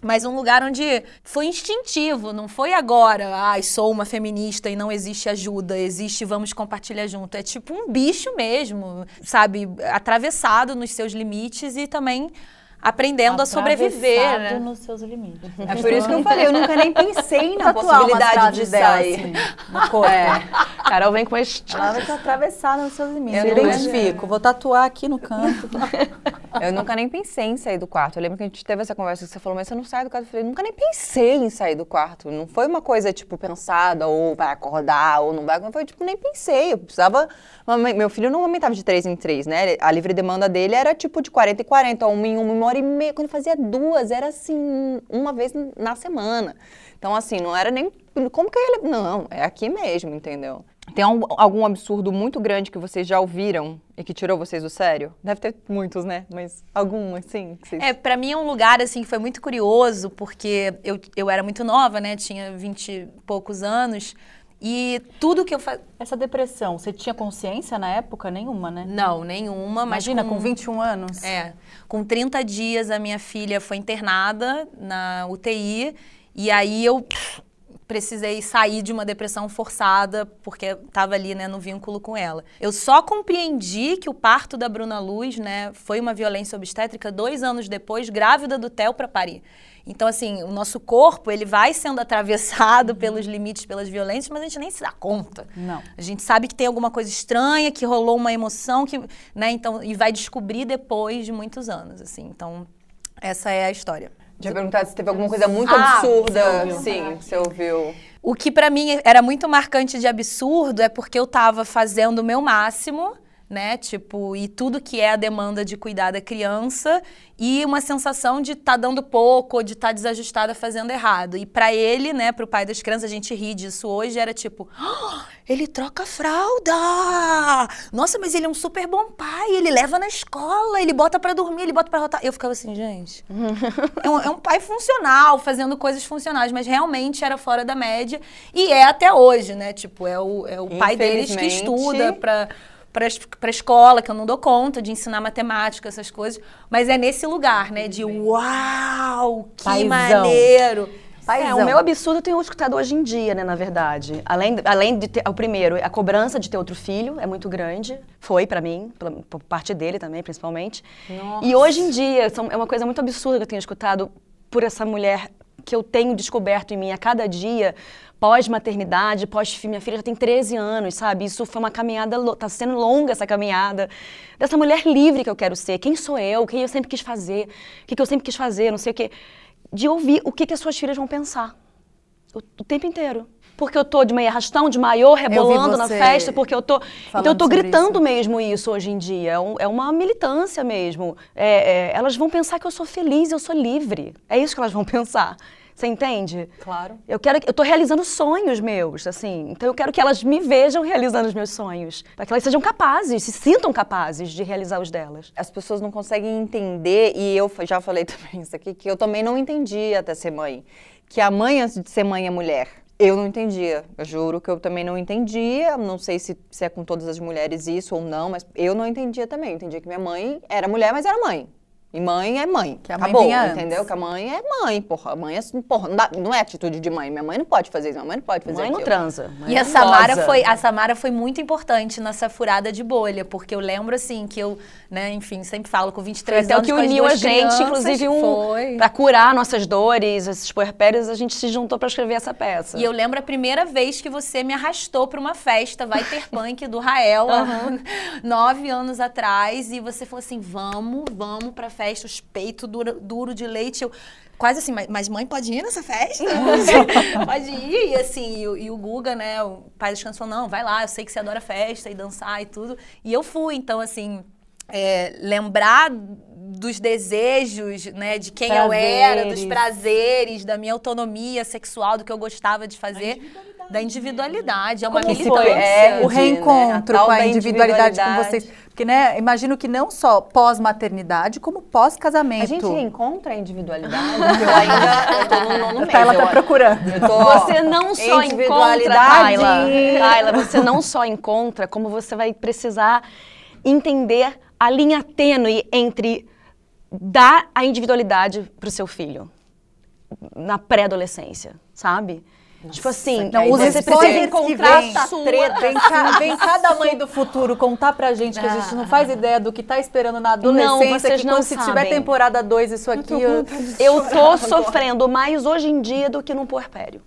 Mas um lugar onde foi instintivo, não foi agora, ai, sou uma feminista e não existe ajuda, existe vamos compartilhar junto. É tipo um bicho mesmo, sabe? Atravessado nos seus limites e também aprendendo a sobreviver, né? nos seus limites. É por isso que eu falei, eu nunca nem pensei na Tatuar possibilidade de sair. assim, no corpo. Carol vem com este. Ela vai estar atravessada nos seus limites. Eu identifico. Vou tatuar aqui no canto. Eu nunca nem pensei em sair do quarto. Eu lembro que a gente teve essa conversa que você falou, mas você não sai do quarto. Eu falei, nunca nem pensei em sair do quarto. Não foi uma coisa, tipo, pensada, ou vai acordar, ou não vai. Não foi, tipo, nem pensei. Eu precisava. Meu filho não aumentava de três em três, né? A livre demanda dele era tipo de 40 e 40, uma em uma, uma hora e meia. Quando fazia duas, era assim, uma vez na semana. Então, assim, não era nem. Como que ele. Não, é aqui mesmo, entendeu? Tem um, algum absurdo muito grande que vocês já ouviram e que tirou vocês do sério? Deve ter muitos, né? Mas algum, assim? Vocês... É, pra mim é um lugar, assim, que foi muito curioso, porque eu, eu era muito nova, né? Tinha vinte e poucos anos. E tudo que eu fazia. Essa depressão, você tinha consciência na época? Nenhuma, né? Não, nenhuma. Imagina, mas com, com 21 anos. É. Com 30 dias, a minha filha foi internada na UTI. E aí eu precisei sair de uma depressão forçada, porque estava ali, né, no vínculo com ela. Eu só compreendi que o parto da Bruna Luz, né, foi uma violência obstétrica dois anos depois, grávida do Theo para parir. Então, assim, o nosso corpo, ele vai sendo atravessado uhum. pelos limites, pelas violências, mas a gente nem se dá conta. Não. A gente sabe que tem alguma coisa estranha, que rolou uma emoção, que, né, então, e vai descobrir depois de muitos anos, assim. Então, essa é a história. Tinha perguntado se teve alguma coisa muito ah, absurda. Você Sim, você ouviu. O que para mim era muito marcante de absurdo é porque eu tava fazendo o meu máximo né? Tipo, e tudo que é a demanda de cuidar da criança e uma sensação de estar tá dando pouco ou de estar tá desajustada fazendo errado. E para ele, né, para o pai das crianças, a gente ri disso hoje, era tipo, oh, ele troca fralda! Nossa, mas ele é um super bom pai, ele leva na escola, ele bota para dormir, ele bota para rotar. Eu ficava assim, gente, é, um, é um pai funcional, fazendo coisas funcionais, mas realmente era fora da média e é até hoje, né? Tipo, é o, é o pai deles que estuda para para a escola, que eu não dou conta de ensinar matemática, essas coisas. Mas é nesse lugar, né? De uau, que Paizão. maneiro. É, o meu absurdo eu tenho escutado hoje em dia, né, na verdade. Além, além de ter, o primeiro, a cobrança de ter outro filho é muito grande. Foi para mim, por parte dele também, principalmente. Nossa. E hoje em dia, é uma coisa muito absurda que eu tenho escutado por essa mulher que eu tenho descoberto em mim a cada dia pós-maternidade, pós minha filha já tem 13 anos, sabe? Isso foi uma caminhada, tá sendo longa essa caminhada. Dessa mulher livre que eu quero ser. Quem sou eu? Quem eu sempre quis fazer? O que, eu sempre quis fazer? Não sei o quê. De ouvir o que, que as suas filhas vão pensar. O, o tempo inteiro. Porque eu tô de meia arrastão, de maior, rebolando na festa, porque eu tô. Então eu tô gritando isso. mesmo isso hoje em dia. É, um, é uma militância mesmo. É, é, elas vão pensar que eu sou feliz, eu sou livre. É isso que elas vão pensar. Você entende? Claro. Eu quero eu tô realizando sonhos meus, assim. Então eu quero que elas me vejam realizando os meus sonhos, para que elas sejam capazes, se sintam capazes de realizar os delas. As pessoas não conseguem entender e eu já falei também isso aqui que eu também não entendi até ser mãe, que a mãe antes de ser mãe é mulher. Eu não entendia. Eu juro que eu também não entendia. Não sei se, se é com todas as mulheres isso ou não, mas eu não entendia também. Eu entendia que minha mãe era mulher, mas era mãe. E mãe é mãe. Que a mãe Acabou, entendeu? Que a mãe é mãe, porra. A mãe é, porra, não, dá, não, é atitude de mãe. Minha mãe não pode fazer isso, minha mãe não pode fazer mãe aquilo. não transa. Mãe e a Samara, foi, a Samara foi muito importante nessa furada de bolha, porque eu lembro, assim, que eu, né, enfim, sempre falo com 23 foi anos até o que uniu a gente, crianças, inclusive, um, foi. pra curar nossas dores, esses puerpérios, a gente se juntou pra escrever essa peça. E eu lembro a primeira vez que você me arrastou pra uma festa, Vai Ter Punk, do Rael, uhum. nove anos atrás, e você falou assim, vamos, vamos pra festa, os peitos peito duro, duro de leite. Eu, quase assim, mas, mãe pode ir nessa festa? pode ir. E assim, e, e, o Guga, né, o pai das crianças falou, não, vai lá, eu sei que você adora festa e dançar e tudo. E eu fui, então assim, é, lembrar dos desejos, né, de quem prazeres. eu era, dos prazeres, da minha autonomia sexual, do que eu gostava de fazer da individualidade. É uma Como militância. É, o reencontro né? com a individualidade, com vocês. Porque, né, imagino que não só pós-maternidade, como pós-casamento. A gente reencontra a individualidade, eu ainda eu tô no nono mês. Ela tá procurando. Tô, você não só encontra, Tayla, Tayla, você não só encontra, como você vai precisar entender a linha tênue entre dar a individualidade para o seu filho na pré-adolescência, sabe? Tipo assim, não, os você precisa encontrar vem, sua. Treta. Vem, cá, vem cada mãe do futuro contar pra gente que a gente não faz ideia do que tá esperando na adolescência. Não, vocês que não quando sabem. se tiver temporada 2 isso aqui... Eu, eu tô sofrendo mais hoje em dia do que no puerpério.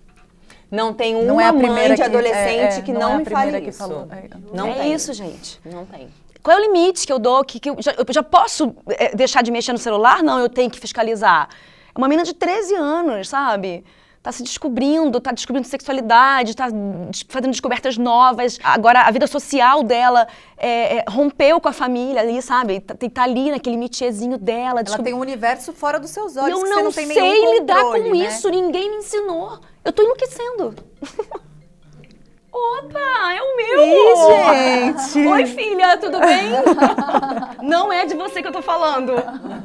Não tem uma não é a mãe de adolescente que, é, é, que não, não é me fale isso. Falou. Não é tem. isso, gente. Não tem. qual é o limite que eu dou? Que, que eu, já, eu já posso é, deixar de mexer no celular? Não, eu tenho que fiscalizar. É uma menina de 13 anos, sabe? Tá se descobrindo, tá descobrindo sexualidade, tá fazendo descobertas novas. Agora, a vida social dela é, é, rompeu com a família ali, sabe? Tá, tá ali naquele métierzinho dela. Ela tem um universo fora dos seus olhos. Eu que não, você não tem sei nenhum lidar com controle, né? isso, ninguém me ensinou. Eu tô enlouquecendo. Opa, é o meu! Ih, gente! Oi, filha, tudo bem? Não é de você que eu tô falando.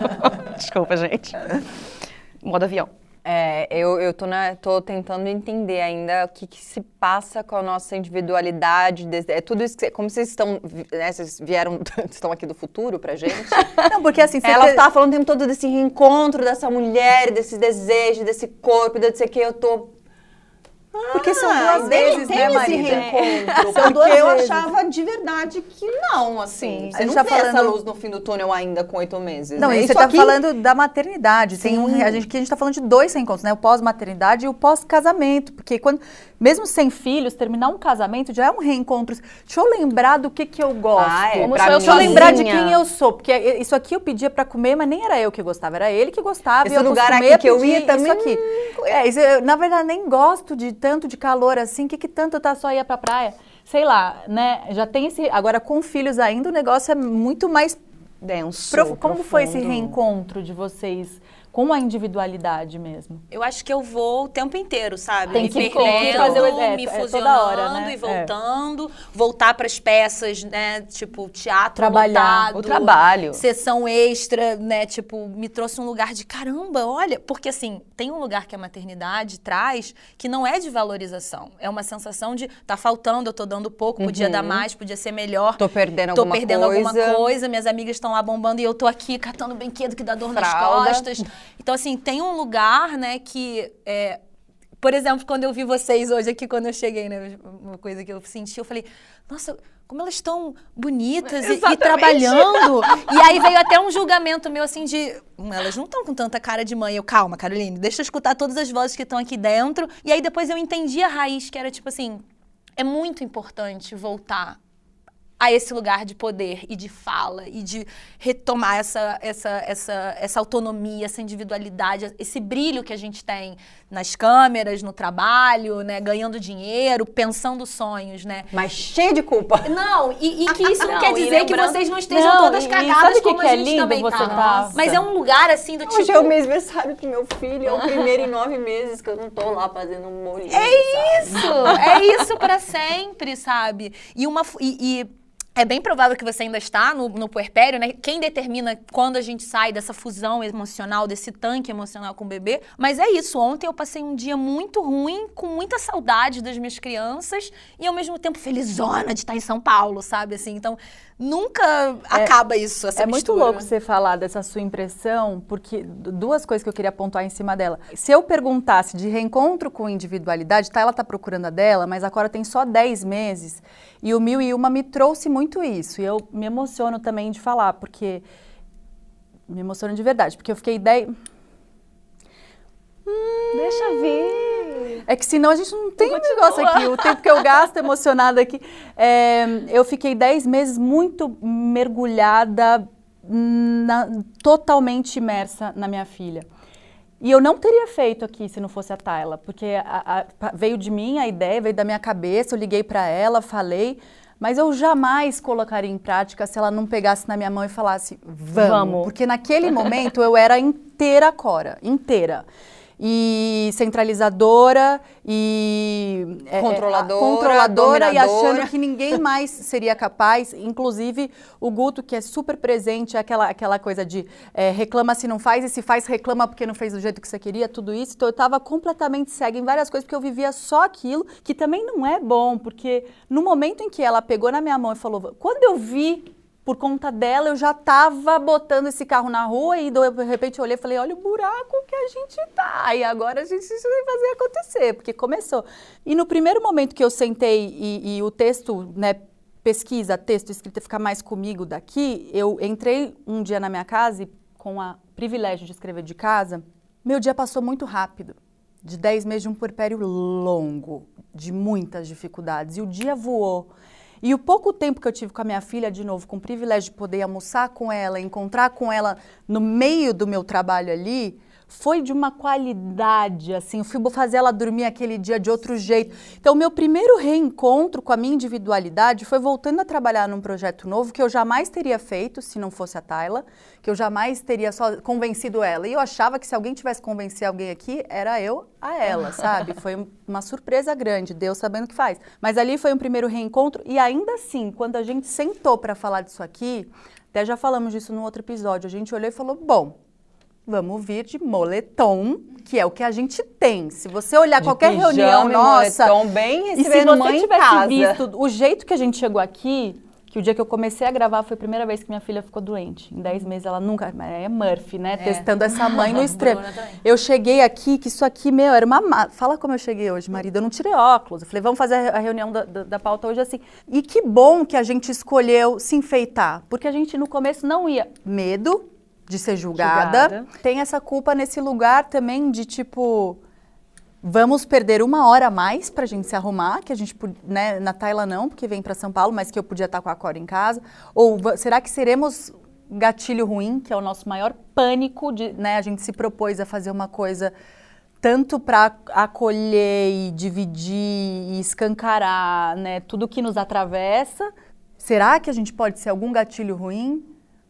Desculpa, gente. Modo avião. É, eu, eu tô, na, tô tentando entender ainda o que, que se passa com a nossa individualidade. É tudo isso que, como vocês estão, né, vocês vieram, estão aqui do futuro pra gente. Não, porque assim, Ela ter- tá falando o tempo todo desse reencontro dessa mulher, desse desejo, desse corpo, de não sei o que, eu tô... Porque são Ah, duas tem- vezes, tem né, Marida? reencontro, São porque duas eu vezes. achava de verdade que não, assim. A Você gente não tá vê essa falando- luz no fim do túnel ainda com oito meses, Não, né? e você Isso tá aqui- falando da maternidade. Tem um, Sim. a gente, que a gente tá falando de dois reencontros, né? O pós-maternidade e o pós-casamento. Porque quando, mesmo sem filhos, terminar um casamento já é um reencontro. Deixa eu lembrar do que que eu gosto. Ah, é, Como Deixa eu lembrar de quem eu sou, porque isso aqui eu pedia pra comer, mas nem era eu que gostava, era ele que gostava. Esse e eu lugar aqui que eu ia também, Isso aqui. É, isso eu, na verdade, nem gosto de tanto de calor assim. O que, que tanto tá só ia pra praia? Sei lá, né? Já tem esse. Agora, com filhos ainda, o negócio é muito mais. Denso. Como foi esse profundo. reencontro de vocês com a individualidade mesmo? Eu acho que eu vou o tempo inteiro, sabe? Tem me que perdendo, fazer o- é, me é toda fusionando hora, né? e É. voltando, voltar para as peças, né? Tipo, teatro Trabalhar. lotado, O trabalho. sessão extra, né? Tipo, me trouxe um lugar de caramba, olha, porque assim, tem um lugar que a maternidade traz que não é de valorização, é uma sensação de tá faltando, eu tô dando pouco, podia dar mais, podia ser melhor. Uhum. Tô perdendo Tô alguma perdendo coisa. alguma coisa, minhas amigas estão lá bombando e eu tô aqui catando brinquedo que dá dor Fralda. nas costas. Então, assim, tem um lugar, né, que. é, por exemplo, quando eu vi vocês hoje aqui, quando eu cheguei, né? Uma coisa que eu senti, eu falei, nossa, como elas estão bonitas e- e, trabalhando. e aí veio até um julgamento meu assim de. "Hum, Elas não estão com tanta cara de mãe. Eu, calma, Caroline, deixa eu escutar todas as vozes que estão aqui dentro. E aí depois eu entendi a raiz, que era tipo assim: é muito importante voltar a esse lugar de poder e de fala e de retomar essa, essa, essa, essa autonomia, essa individualidade, esse brilho que a gente tem nas câmeras, no trabalho, né, ganhando dinheiro, pensando sonhos, né? Mas cheia de culpa. Não, e, e que isso não, Não, quer dizer que vocês não estejam Não, todas cagadas sabe que como que a é gente lindo também você tá. tá- Mas é um lugar assim do tipo... Hoje é o mês aniversário pro meu filho, é o primeiro em nove meses que eu não tô lá fazendo um molho. É isso! É isso pra sempre, sabe? E uma e, e é bem provável que você ainda está no, no puerpério, né? Quem determina quando a gente sai dessa fusão emocional, desse tanque emocional com o bebê. Mas é isso. Ontem eu passei um dia muito ruim, com muita saudade das minhas crianças e ao mesmo tempo felizona de estar em São Paulo, sabe? Assim, então nunca acaba isso, essa é muito mistura. louco você falar dessa sua impressão, porque duas coisas que eu queria pontuar em cima dela. Se eu perguntasse de reencontro com individualidade, tá, ela tá procurando a dela, mas a Cora tem só 10 meses, e o Mil e Uma me trouxe muito isso, e eu me emociono também de falar, porque me emociono de verdade, porque eu fiquei 10... Deixa vir. É que senão a gente não tem negócio aqui. O tempo que eu gasto emocionada aqui. É, eu fiquei 10 meses muito mergulhada, na- totalmente imersa na minha filha. E eu não teria feito aqui se não fosse a Tayla, porque a- a- veio de mim a ideia, veio da minha cabeça, eu liguei para ela, falei, mas eu jamais colocaria em prática se ela não pegasse na minha mão e falasse, vamos. Vamos. Porque naquele momento eu era inteira Cora, inteira. E centralizadora e é, é, Controladora, controladora e achando que ninguém mais seria capaz, inclusive o Guto, que é super presente, aquela, aquela coisa de é, reclama se não faz, e se faz, reclama porque não fez do jeito que você queria, tudo isso. Então eu estava completamente cega em várias coisas, porque eu vivia só aquilo, que também não é bom, porque no momento em que ela pegou na minha mão e falou, quando eu vi por conta dela, eu já estava botando esse carro na rua e de repente eu olhei e falei, olha o buraco que a gente tá. E agora a gente vai fazer acontecer, porque começou. E no primeiro momento que eu sentei e, e o texto, né, pesquisa, texto, escrita fica mais comigo daqui, eu entrei um dia na minha casa e com o privilégio de escrever de casa, meu dia passou muito rápido. De 10 meses de um puerpério longo, de muitas dificuldades. E o dia voou. E o pouco tempo que eu tive com a minha filha, de novo, com o privilégio de poder almoçar com ela, encontrar com ela no meio do meu trabalho ali, foi de uma qualidade, assim, eu fui fazer ela dormir aquele dia de outro jeito. Então, o meu primeiro reencontro com a minha individualidade foi voltando a trabalhar num projeto novo que eu jamais teria feito se não fosse a Tayla, que eu jamais teria só convencido ela. E eu achava que se alguém tivesse convencer alguém aqui, era eu a ela, sabe? Foi uma surpresa grande, Deus sabendo o que faz. Mas ali foi um primeiro reencontro e ainda assim, quando a gente sentou para falar disso aqui, até já falamos disso no outro episódio, a gente olhou e falou: "Bom, Vamos vir de moletom, que é o que a gente tem. Se você olhar De qualquer pijama reunião nossa, moletom, bem e se você tivesse casa. visto o jeito que a gente chegou aqui, que o dia que eu comecei a gravar foi a primeira vez que minha filha ficou doente. Em 10 meses ela nunca. É Murphy, né? Testando essa mãe no extremo. Eu cheguei aqui, que isso aqui, meu, era uma. ma- Fala como eu cheguei hoje, marido. Eu não tirei óculos. Eu falei, vamos fazer a reunião da, da, da pauta hoje assim. E que bom que a gente escolheu se enfeitar. Porque a gente no começo não ia. Medo de ser julgada. Julgada. Tem essa culpa nesse lugar também de tipo. Vamos perder uma hora a mais pra gente se arrumar, que a gente, né, na Taila não, porque vem pra São Paulo, mas que eu podia estar com a Cora em casa. Ou será que seremos gatilho ruim, que é o nosso maior pânico, de, né, a gente se propôs a fazer uma coisa tanto para acolher e dividir e escancarar, né, tudo que nos atravessa. Será que a gente pode ser algum gatilho ruim?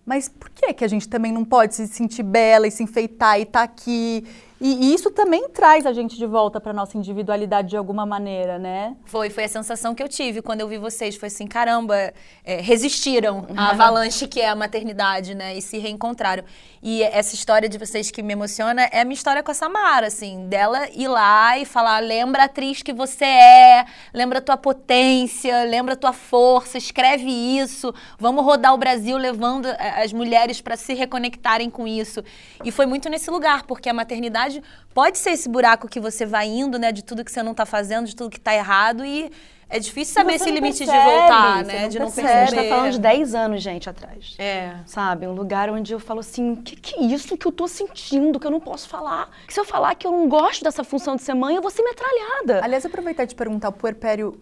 Mas por que que a gente também não pode se sentir bela e se enfeitar e estar aqui? E, e isso também traz a gente de volta para nossa individualidade de alguma maneira, né? Foi, foi a sensação que eu tive quando eu vi vocês. Foi assim, caramba, é, resistiram à avalanche que é a maternidade, né? E se reencontraram. E essa história de vocês que me emociona é a minha história com a Samara, assim, dela ir lá e falar: lembra a atriz que você é, lembra a tua potência, lembra a tua força, escreve isso, vamos rodar o Brasil levando eh, as mulheres para se reconectarem com isso. E foi muito nesse lugar, porque a maternidade pode ser esse buraco que você vai indo, né, de tudo que você não tá fazendo, de tudo que tá errado e é difícil saber esse limite de percebe, voltar, você né, não de não percebe. A perceber. gente tá falando de 10 anos, gente, atrás. É. Sabe? Um lugar onde eu falo assim, o que, que é isso que eu tô sentindo, que eu não posso falar? Que se eu falar que eu não gosto dessa função de ser mãe, eu vou ser metralhada. Aliás, aproveitar e te perguntar o puerpério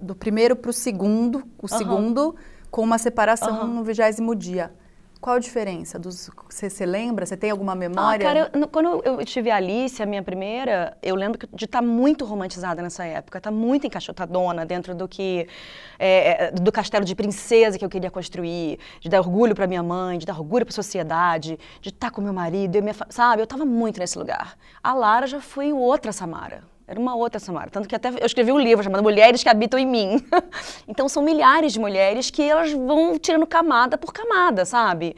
do primeiro para o segundo, o segundo, com uma separação Aham. no vigésimo dia. Qual a diferença? Você, você lembra? Você tem alguma memória? Ah, cara, eu- quando eu tive a Alice, a minha primeira, eu lembro de estar muito romantizada nessa época, estar muito encaixotadona dentro do que é, é, do castelo de princesa que eu queria construir, de dar orgulho para minha mãe, de dar orgulho para a sociedade, de estar com meu marido, e minha, sabe? Eu estava muito nesse lugar. A Lara já foi outra Samara. Era uma outra Samara. Tanto que até eu escrevi um livro chamado Mulheres que Habitam em Mim. então são milhares de mulheres que elas vão tirando camada por camada, sabe?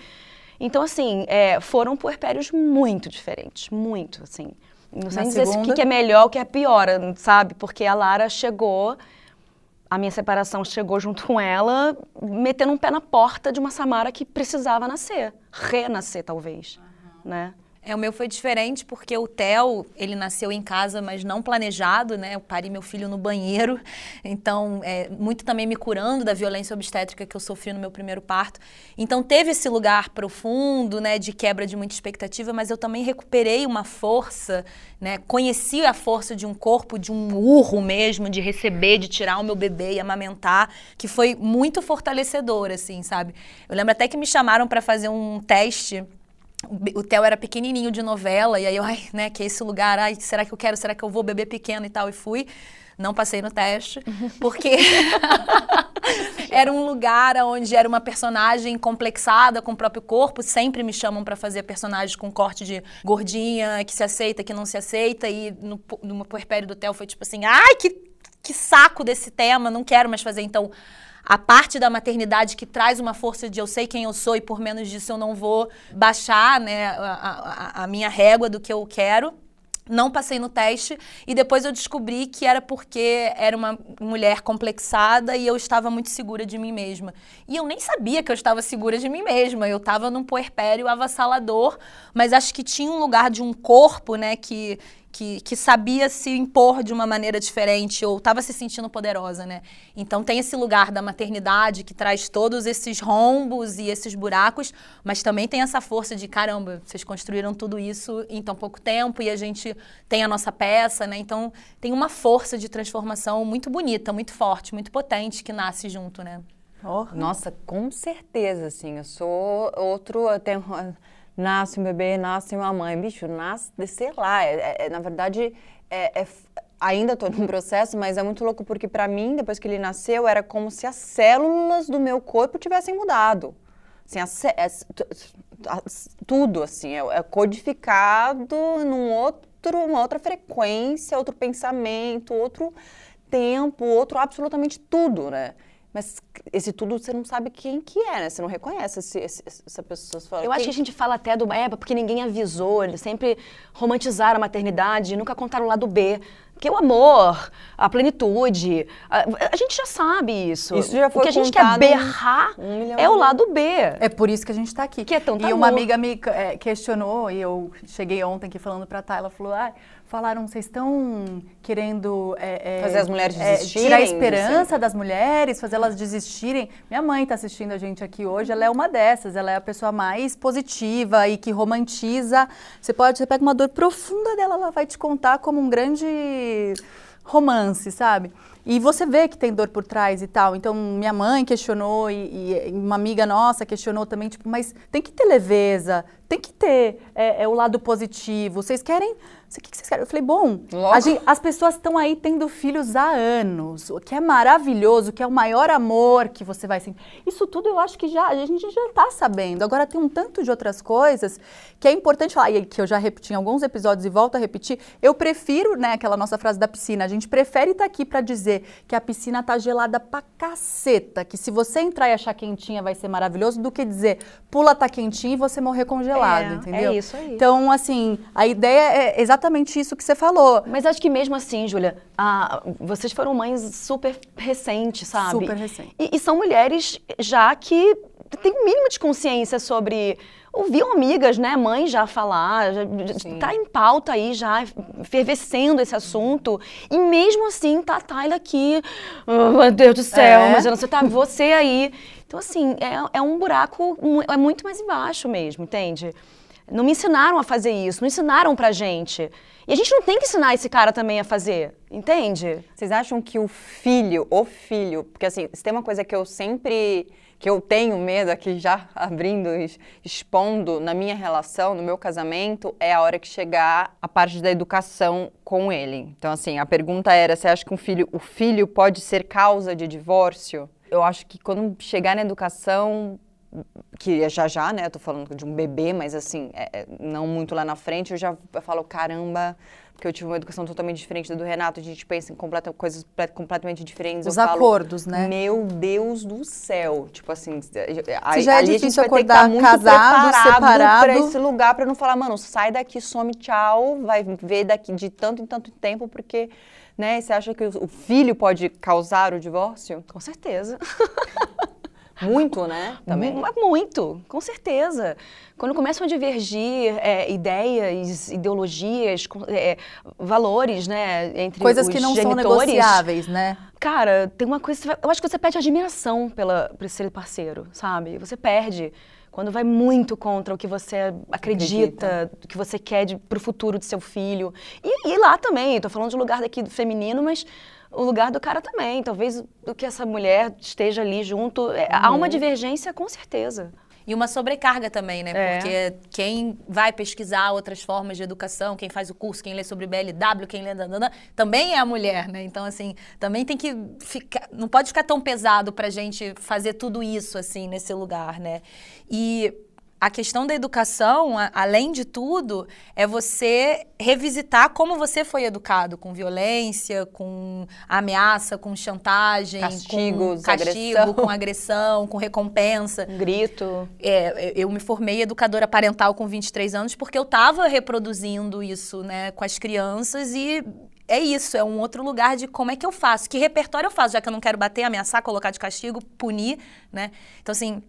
Então, assim, é, foram puerpérios muito diferentes. Muito, assim. Não sei Na dizer se o segunda? que é melhor, o que é pior, sabe? Porque a Lara chegou, a minha separação chegou junto com ela, metendo um pé na porta de uma Samara que precisava nascer. Renascer, talvez. Né? É, o meu foi diferente porque o Theo, ele nasceu em casa, mas não planejado, né? Eu parei meu filho no banheiro, então, é, muito também me curando da violência obstétrica que eu sofri no meu primeiro parto. Então, teve esse lugar profundo, né, de quebra de muita expectativa, mas eu também recuperei uma força, né? Conheci a força de um corpo, de um urro mesmo, de receber, de tirar o meu bebê e amamentar, que foi muito fortalecedor, assim, sabe? Eu lembro até que me chamaram para fazer um teste o Theo era pequenininho de novela, e aí eu, ai, né, que é esse lugar, ai, será que eu quero, será que eu vou beber pequeno e tal, e fui. Não passei no teste, porque era um lugar onde era uma personagem complexada com o próprio corpo. Sempre me chamam pra fazer personagens com corte de gordinha, que se aceita, que não se aceita. E no, no puerpério do Theo foi tipo assim, ai, que, que saco desse tema, não quero mais fazer. Então, a parte da maternidade que traz uma força de eu sei quem eu sou e por menos disso eu não vou baixar né, a, a- a minha régua do que eu quero. Não passei no teste e depois eu descobri que era porque era uma mulher complexada e eu estava muito segura de mim mesma. E eu nem sabia que eu estava segura de mim mesma. Eu estava num puerpério avassalador, mas acho que tinha um lugar de um corpo, né, que que, que sabia se impor de uma maneira diferente ou estava se sentindo poderosa, né? Então tem esse lugar da maternidade que traz todos esses rombos e esses buracos, mas também tem essa força de caramba, vocês construíram tudo isso em tão pouco tempo e a gente tem a nossa peça, né? Então tem uma força de transformação muito bonita, muito forte, muito potente que nasce junto, né? Oh. Nossa, com certeza, assim, eu sou outro, eu tenho nasce um bebê, nasce uma mãe. Bicho, nasce, sei lá, é, é, na verdade, é, é ainda estou no processo, mas é muito louco porque para mim, depois que ele nasceu, era como se as células do meu corpo tivessem mudado. Assim, a, a, a, tudo, assim, é, é, codificado num outro, uma outra frequência, outro pensamento, outro tempo, outro absolutamente tudo, né? Mas esse tudo você não sabe quem que é, né? Você não reconhece esse, esse, essa pessoa. Fala, Eu acho que a gente fala até do... É, porque ninguém avisou. Eles sempre romantizaram a maternidade, nunca contaram o lado B. Que é o amor, a plenitude. A, a, gente já sabe isso. Isso já foi O que a gente quer berrar um é o lado B. É por isso que a gente está aqui. Que é tão E uma amiga me é, questionou, e eu cheguei ontem aqui falando para a ela falou, ah, falaram, vocês estão querendo é, é, fazer as mulheres desistirem, é, tirar a esperança das mulheres, fazer elas desistirem. Minha mãe está assistindo a gente aqui hoje, ela é uma dessas, ela é a pessoa mais positiva e que romantiza. Você pode, você pega uma dor profunda dela, ela vai te contar como um grande romance, sabe? E você vê que tem dor por trás e tal. Então, minha mãe questionou e, e uma amiga nossa questionou também, tipo, mas tem que ter leveza, tem que ter o lado positivo. Vocês querem o que, vocês querem? Eu falei, bom, gente, as pessoas estão aí tendo filhos há anos, o que é maravilhoso, que é o maior amor que você vai sentir. Isso tudo eu acho que já a gente já está sabendo. Agora tem um tanto de outras coisas que é importante falar, e que eu já repeti em alguns episódios e volto a repetir. Eu prefiro, né, aquela nossa frase da piscina, a gente prefere estar tá aqui para dizer que a piscina tá gelada pra caceta, que se você entrar e achar quentinha vai ser maravilhoso, do que dizer pula tá quentinha e você morrer congelado, é, entendeu? É isso aí. Então, assim, a ideia é exatamente exatamente isso que você falou. Mas acho que mesmo assim, Júlia, vocês foram mães super recentes, sabe? Super recentes. E, e, são mulheres já que têm um mínimo de consciência sobre. Ouviam amigas, né, mães já falar, já, tá em pauta aí já, fervescendo esse assunto. E mesmo assim, tá a Tayla aqui, oh, meu Deus do céu, é. mas você tá você aí. Então, assim, é, é um buraco, é muito mais embaixo mesmo, entende? Não me ensinaram a fazer isso, não ensinaram pra gente. E a gente não tem que ensinar esse cara também a fazer, entende? Vocês acham que o filho, o filho, porque assim, se tem uma coisa que eu sempre, que eu tenho medo aqui já abrindo, expondo na minha relação, no meu casamento, é a hora que chegar a parte da educação com ele. Então assim, a pergunta era, você acha que um filho, o filho pode ser causa de divórcio? Eu acho que quando chegar na educação, que é já já, né? Eu tô falando de um bebê, mas assim, é, é, não muito lá na frente, eu já eu falo, caramba, porque eu tive uma educação totalmente diferente da do Renato, a gente pensa em completa, coisas completamente diferentes. Os acordos, né? Meu Deus do céu. Tipo assim, Se já é ali difícil a gente vai acordar ter que estar muito casado, separado. pra esse lugar, pra não falar, mano, sai daqui, some, tchau, vai ver daqui de tanto em tanto tempo, porque, né, você acha que o filho pode causar o divórcio? Com certeza. Muito, né? Também. Muito, com certeza. Quando começam a divergir é, ideias, ideologias, é, valores, né, entre Coisas os que não genitores, são negociáveis, né? Cara, tem uma coisa. Eu acho que você perde admiração pela, por esse parceiro, sabe? Você perde quando vai muito contra o que você acredita, acredita. que você quer para o futuro do seu filho. E, e lá também, estou falando de lugar daqui do feminino, mas o lugar do cara também. Talvez do que essa mulher esteja ali junto. É, uhum. Há uma divergência, com certeza. E uma sobrecarga também, né? É. Porque quem vai pesquisar outras formas de educação, quem faz o curso, quem lê sobre BLW, quem lê danana, também é a mulher, né? Então, assim, também tem que ficar. Não pode ficar tão pesado pra gente fazer tudo isso, assim, nesse lugar, né? E a questão da educação, a, além de tudo, é você revisitar como você foi educado, com violência, com ameaça, com chantagem, Castigos, com castigo, agressão. com agressão, com recompensa. Um grito. É, eu me formei educadora parental com 23 anos porque eu estava reproduzindo isso, né, com as crianças e é isso, é um outro lugar de como é que eu faço, que repertório eu faço, já que eu não quero bater, ameaçar, colocar de castigo, punir, né? Então, assim,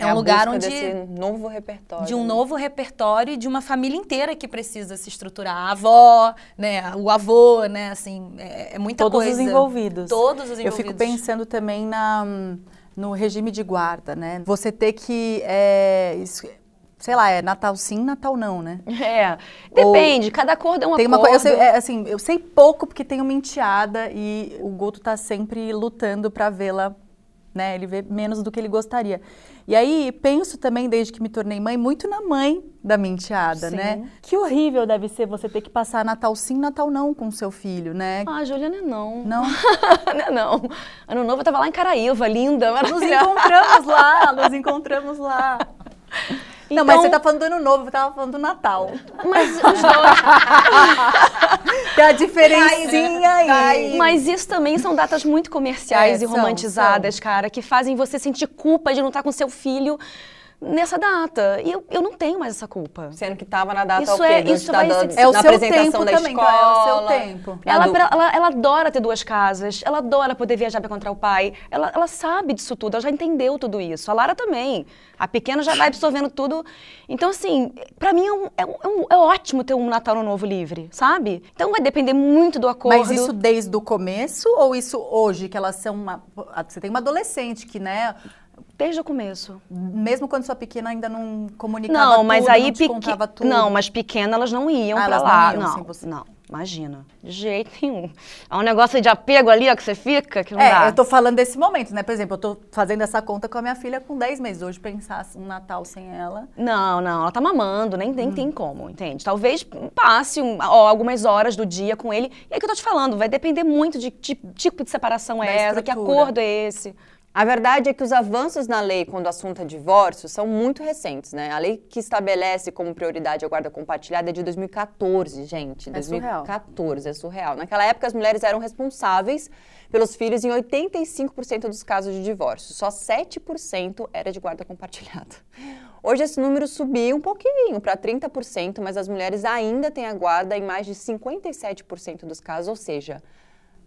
É, um lugar busca onde desse novo repertório. de um novo repertório e de uma família inteira que precisa se estruturar. A avó, né, o avô, né, assim, é, é muita Todos coisa. os envolvidos. Todos os envolvidos. Eu fico pensando também na, no regime de guarda, né? Você ter que, é, isso- sei lá, é Natal sim, Natal não, né? É. Depende, cada acordo é um Tem uma acordo. eu sei, é, assim, eu sei pouco porque tenho uma enteada e o Guto tá sempre lutando pra vê-la, né? Ele vê menos do que ele gostaria. E aí penso também, desde que me tornei mãe, muito na mãe da minha enteada, Sim. né? Que horrível deve ser você ter que passar Natal sim, Natal não com seu filho, né? Ah, Juliana, não. Não. não, é não. Ano novo eu tava lá em Caraíva, linda, Nos maravilhosa. encontramos lá, nos encontramos lá. Não, mas você tá falando do ano novo, eu tava falando do Natal. Mas os dois. A diferencinha aí. Mas isso também são datas muito comerciais É, e são, romantizadas, cara, que fazem você sentir culpa de não estar com seu filho nessa data. E eu, eu não tenho mais essa culpa. Sendo que tava na data Isso o quê? é- isso da- vai da- ser- É o na seu apresentação tempo da também, escola. então é o seu tempo. Ela, ela, ela adora ter duas casas, ela adora poder viajar para encontrar o pai, ela, ela sabe disso tudo, ela já entendeu tudo isso. A Lara também. A pequena já vai absorvendo tudo. Então, assim, pra mim é, é um- é um- é ótimo ter um Natal no Novo livre, sabe? Então vai depender muito do acordo. Mas isso desde o começo ou isso hoje, que elas são uma. Você tem uma adolescente que, né? Desde o começo. Mesmo quando sua pequena ainda não comunicava Não, mas tudo, aí não te contava tudo. Não, mas pequena elas não iam Ah, pra não lá. não, você. não, imagina. De jeito nenhum. É um negócio de apego ali, ó, que você fica, que não É, dá. eu tô falando desse momento, né? Por exemplo, eu tô fazendo essa conta com a minha filha com 10 meses. Hoje, pensar um Natal sem ela. Não, não, ela tá mamando, nem, Hum. nem tem como, entende? Talvez passe um- ó, algumas horas do dia com ele. E é que eu tô te falando, vai depender muito de que tipo de separação é Da essa, que acordo é esse. A verdade é que os avanços na lei quando o assunto é divórcio são muito recentes, né? A lei que estabelece como prioridade a guarda compartilhada é de 2014, gente. É surreal. 2014, é surreal. Naquela época, as mulheres eram responsáveis pelos filhos em 85% dos casos de divórcio. Só 7% era de guarda compartilhada. Hoje esse número subiu um pouquinho para 30%, mas as mulheres ainda têm a guarda em mais de 57% dos casos, ou seja,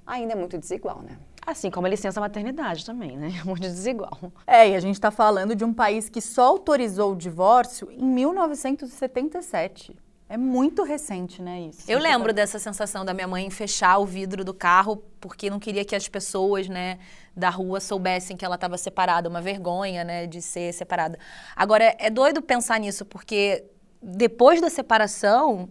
ainda é muito desigual, né? Assim como a licença maternidade também, né? Muito desigual. É, e a gente tá falando de um país que só autorizou o divórcio em 1977. É muito recente, né, isso? Eu lembro dessa sensação da minha mãe fechar o vidro do carro porque não queria que as pessoas, né, da rua soubessem que ela estava separada, uma vergonha, né, de ser separada. Agora é doido pensar nisso porque depois da separação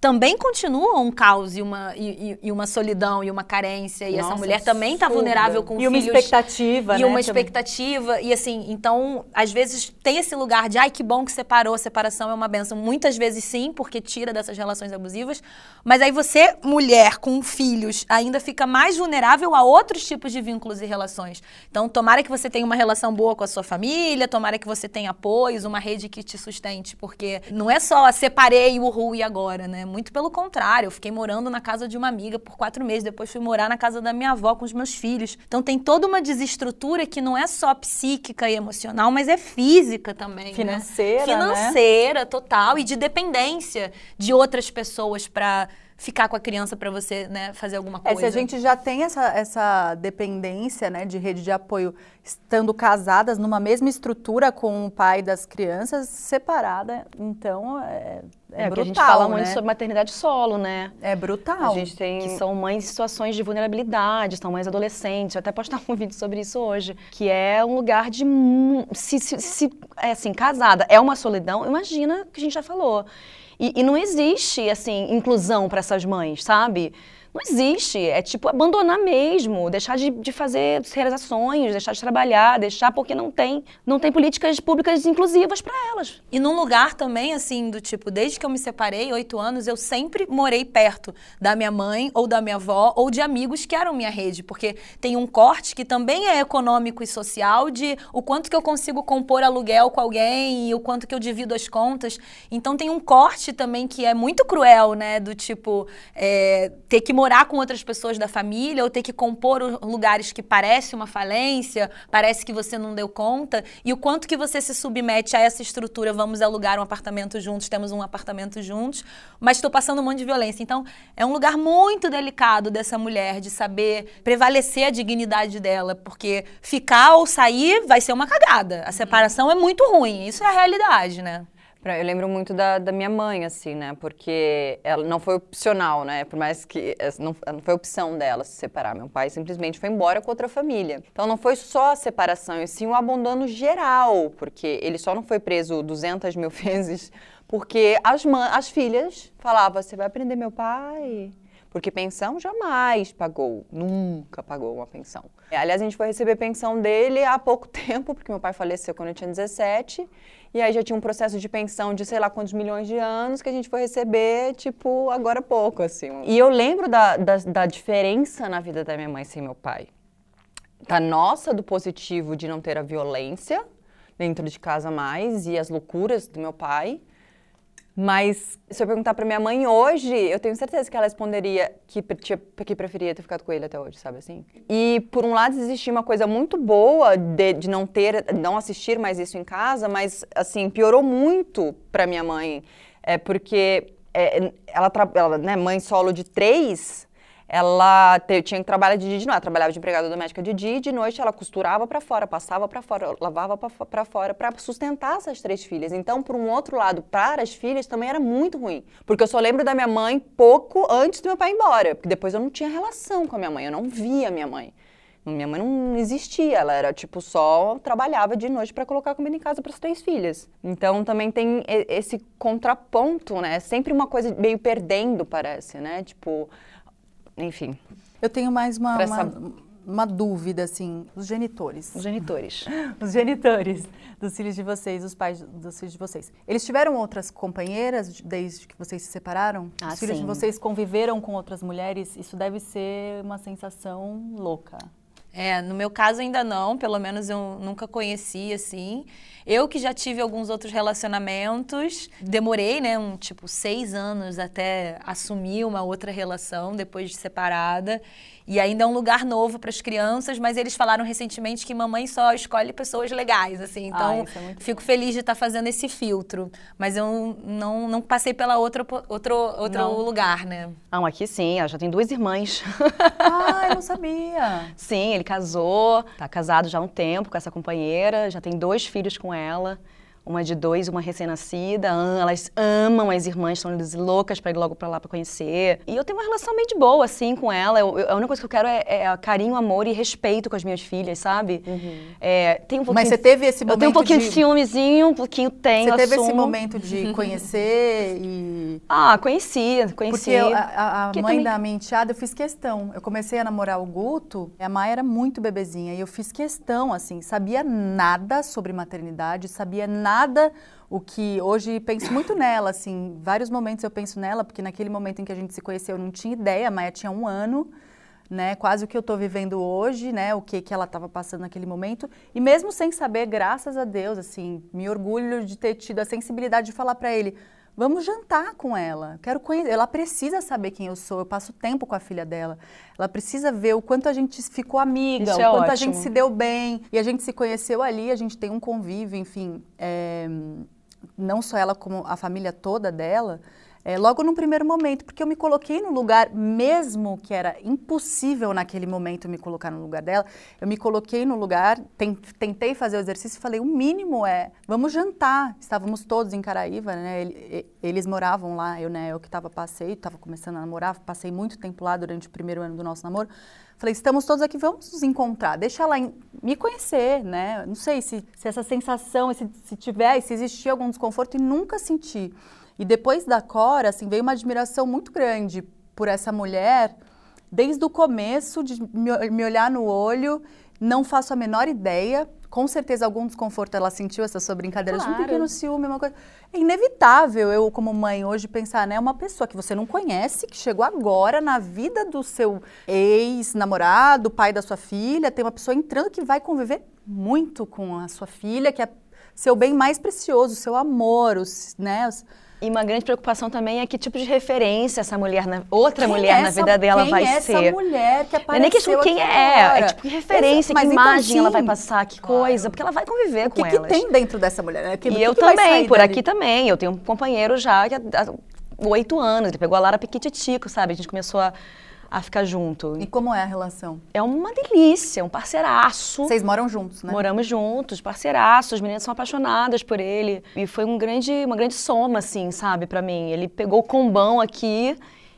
também continua um caos e uma, e, e- e uma solidão e uma carência. E essa Nossa, mulher também está vulnerável com E uma filhos. expectativa, E né, uma também. expectativa. E assim, então, às vezes tem esse lugar de ai, que bom que separou, a separação é uma benção. Muitas vezes sim, porque tira dessas relações abusivas. Mas aí você, mulher com filhos, ainda fica mais vulnerável a outros tipos de vínculos e relações. Então, tomara que você tenha uma relação boa com a sua família, tomara que você tenha apoios, uma rede que te sustente, porque não é só separei o Ru e agora, né? Muito pelo contrário. Eu fiquei morando na casa de uma amiga por quatro meses, depois fui morar na casa da minha avó com os meus filhos. Então tem toda uma desestrutura que não é só psíquica e emocional, mas é física também. né? Financeira, né? Financeira, total. E de dependência de outras pessoas pra ficar com a criança pra você, né, fazer alguma É, coisa. se a gente já tem essa, essa dependência né, de rede de apoio estando casadas numa mesma estrutura com o pai das crianças, separada, então é, é, É, brutal, a gente fala né? muito sobre maternidade solo, né? É brutal. A gente tem Que são mães em situações de vulnerabilidade, são mães adolescentes. Eu até postar um vídeo sobre isso hoje. Que é um lugar de. Se, se, se é assim, casada é uma solidão, imagina o que a gente já falou. E, e não existe, assim, inclusão para essas mães, sabe? Não existe. É tipo abandonar mesmo, deixar de, de fazer realizar sonhos, deixar de trabalhar, deixar porque não tem, não tem políticas públicas inclusivas para elas. E num lugar também, assim, do tipo, desde que eu me separei, oito anos, eu sempre morei perto da minha mãe, ou da minha avó, ou de amigos que eram minha rede. Porque tem um corte que também é econômico e social de o quanto que eu consigo compor aluguel com alguém e o quanto que eu divido as contas. Então tem um corte também que é muito cruel, né? Do tipo, é, ter que morar morar com outras pessoas da família ou ter que compor lugares que parece uma falência, parece que você não deu conta, e o quanto que você se submete a essa estrutura, vamos alugar um apartamento juntos, temos um apartamento juntos, mas estou passando um monte de violência. Então, é um lugar muito delicado dessa mulher de saber prevalecer a dignidade dela, porque ficar ou sair vai ser uma cagada. A separação é muito ruim, isso é a realidade, né? Eu lembro muito da, da, minha mãe, assim, né? Porque ela não foi opcional, né? Por mais que não, não, foi opção dela se separar. Meu pai simplesmente foi embora com outra família. Então não foi só a separação, e sim o abandono geral, porque ele só não foi preso 200 mil vezes porque as, as filhas falavam: você vai prender meu pai? Porque pensão jamais pagou, nunca pagou uma pensão. Aliás, a gente foi receber pensão dele há pouco tempo, porque meu pai faleceu quando eu tinha 17. E aí já tinha um processo de pensão de sei lá quantos milhões de anos que a gente foi receber, tipo, agora pouco, assim. E eu lembro da, da, da diferença na vida da minha mãe sem meu pai. Da nossa, do positivo de não ter a violência dentro de casa mais e as loucuras do meu pai mas se eu perguntar para minha mãe hoje, eu tenho certeza que ela responderia que, que preferia ter ficado com ele até hoje, sabe assim? E por um lado existia uma coisa muito boa de, de não ter, não assistir mais isso em casa, mas assim piorou muito para minha mãe, é porque é, ela, ela, né, mãe solo de três, ela te, tinha que trabalhar de dia de noite, ela trabalhava de empregada doméstica de dia e de noite ela costurava para fora, passava para fora, lavava para fora para sustentar essas três filhas. Então, por um outro lado, para as filhas também era muito ruim, porque eu só lembro da minha mãe pouco antes do meu pai ir embora, porque depois eu não tinha relação com a minha mãe, eu não via a minha mãe. Minha mãe não existia, ela era tipo só trabalhava de noite para colocar comida em casa para as três filhas. Então também tem esse contraponto, né? É sempre uma coisa meio perdendo, parece, né? Tipo, enfim. Eu tenho mais uma, uma, uma, dúvida, assim, os genitores. Os genitores. os genitores dos filhos de vocês, os pais dos filhos de vocês. Eles tiveram outras companheiras desde que vocês se separaram? Ah, os filhos sim. de vocês conviveram com outras mulheres? Isso deve ser uma sensação louca. É, no meu caso ainda não, pelo menos eu nunca conheci assim. Eu que já tive alguns outros relacionamentos, demorei, né, um tipo seis anos até assumir uma outra relação depois de separada. E ainda é um lugar novo para as crianças, mas eles falaram recentemente que mamãe só escolhe pessoas legais, assim. Então, ah, é fico bom. feliz de estar tá fazendo esse filtro. Mas eu não, não passei pela outra, outro, outro não. lugar, né? Não, aqui sim, ela já tem duas irmãs. Ah, eu não sabia. sim, ele casou, tá casado já há um tempo com essa companheira, já tem dois filhos com ela uma de dois, uma recém-nascida. Elas amam as irmãs, são loucas para ir logo para lá para conhecer. E eu tenho uma relação meio de boa, assim, com ela. Eu, eu, a única coisa que eu quero é, é, carinho, amor e respeito com as minhas filhas, sabe? Uhum. É, tem um Mas você teve esse momento Eu tenho um pouquinho de, de ciúmezinho, um pouquinho tenho, Você teve assumo. esse momento de conhecer e... Ah, conheci, conheci. Porque eu, a, a mãe também... da minha enteada, eu fiz questão. Eu comecei a namorar o Guto, a Maia era muito bebezinha, e eu fiz questão, assim, sabia nada sobre maternidade, sabia nada o que hoje penso muito nela, assim, vários momentos eu penso nela, porque naquele momento em que a gente se conheceu eu não tinha ideia, a Maia tinha um ano, né, quase o que eu estou vivendo hoje, né, o que que ela estava passando naquele momento, e mesmo sem saber, graças a Deus, assim, me orgulho de ter tido a sensibilidade de falar para ele, vamos jantar com ela, quero conhecer, ela precisa saber quem eu sou, eu passo tempo com a filha dela, ela precisa ver o quanto a gente ficou amiga, Isso o é quanto ótimo. a gente se deu bem, e a gente se conheceu ali, a gente tem um convívio, enfim, é, não só ela, como a família toda dela, é, logo no primeiro momento, porque eu me coloquei no lugar, mesmo que era impossível naquele momento me colocar no lugar dela, eu me coloquei no lugar, tentei fazer o exercício e falei: o mínimo é, vamos jantar. Estávamos todos em Caraíva, né? Eles moravam lá, eu, né, eu que estava passeio, estava começando a namorar, passei muito tempo lá durante o primeiro ano do nosso namoro. Falei, estamos todos aqui, vamos nos encontrar, deixa ela me conhecer, né? Não sei se, se essa sensação, se, se tiver, se existir algum desconforto, e nunca senti. E depois da Cora, assim, veio uma admiração muito grande por essa mulher, desde o começo, de me, olhar no olho, não faço a menor ideia. Com certeza algum desconforto ela sentiu essa sua brincadeira claro. de um pequeno ciúme, uma coisa. É inevitável eu, como mãe, hoje pensar, né? Uma pessoa que você não conhece, que chegou agora na vida do seu ex-namorado, pai da sua filha, tem uma pessoa entrando que vai conviver muito com a sua filha, que é seu bem mais precioso, seu amor, os, né? Os, E uma grande preocupação também é que tipo de referência essa mulher, na, outra Quem mulher é na essa- vida dela quem vai é ser. essa mulher que Não é apareceu nem questão quem é, agora? é tipo que referência, mas que então, imagem ela vai sim. passar, que coisa, porque ela vai conviver O com que, que elas. tem dentro dessa mulher? né? Que- E que eu que também, por dali? aqui também. Eu tenho um companheiro já que há há oito anos, ele pegou a Lara Piquititico, sabe? A gente começou a, a ficar junto. E como é a relação? É uma delícia, um parceiraço. Vocês moram juntos, né? Moramos juntos, parceiraços, as meninas são apaixonadas por ele. E foi um grande, uma grande soma, assim, sabe, pra mim. Ele pegou o combão aqui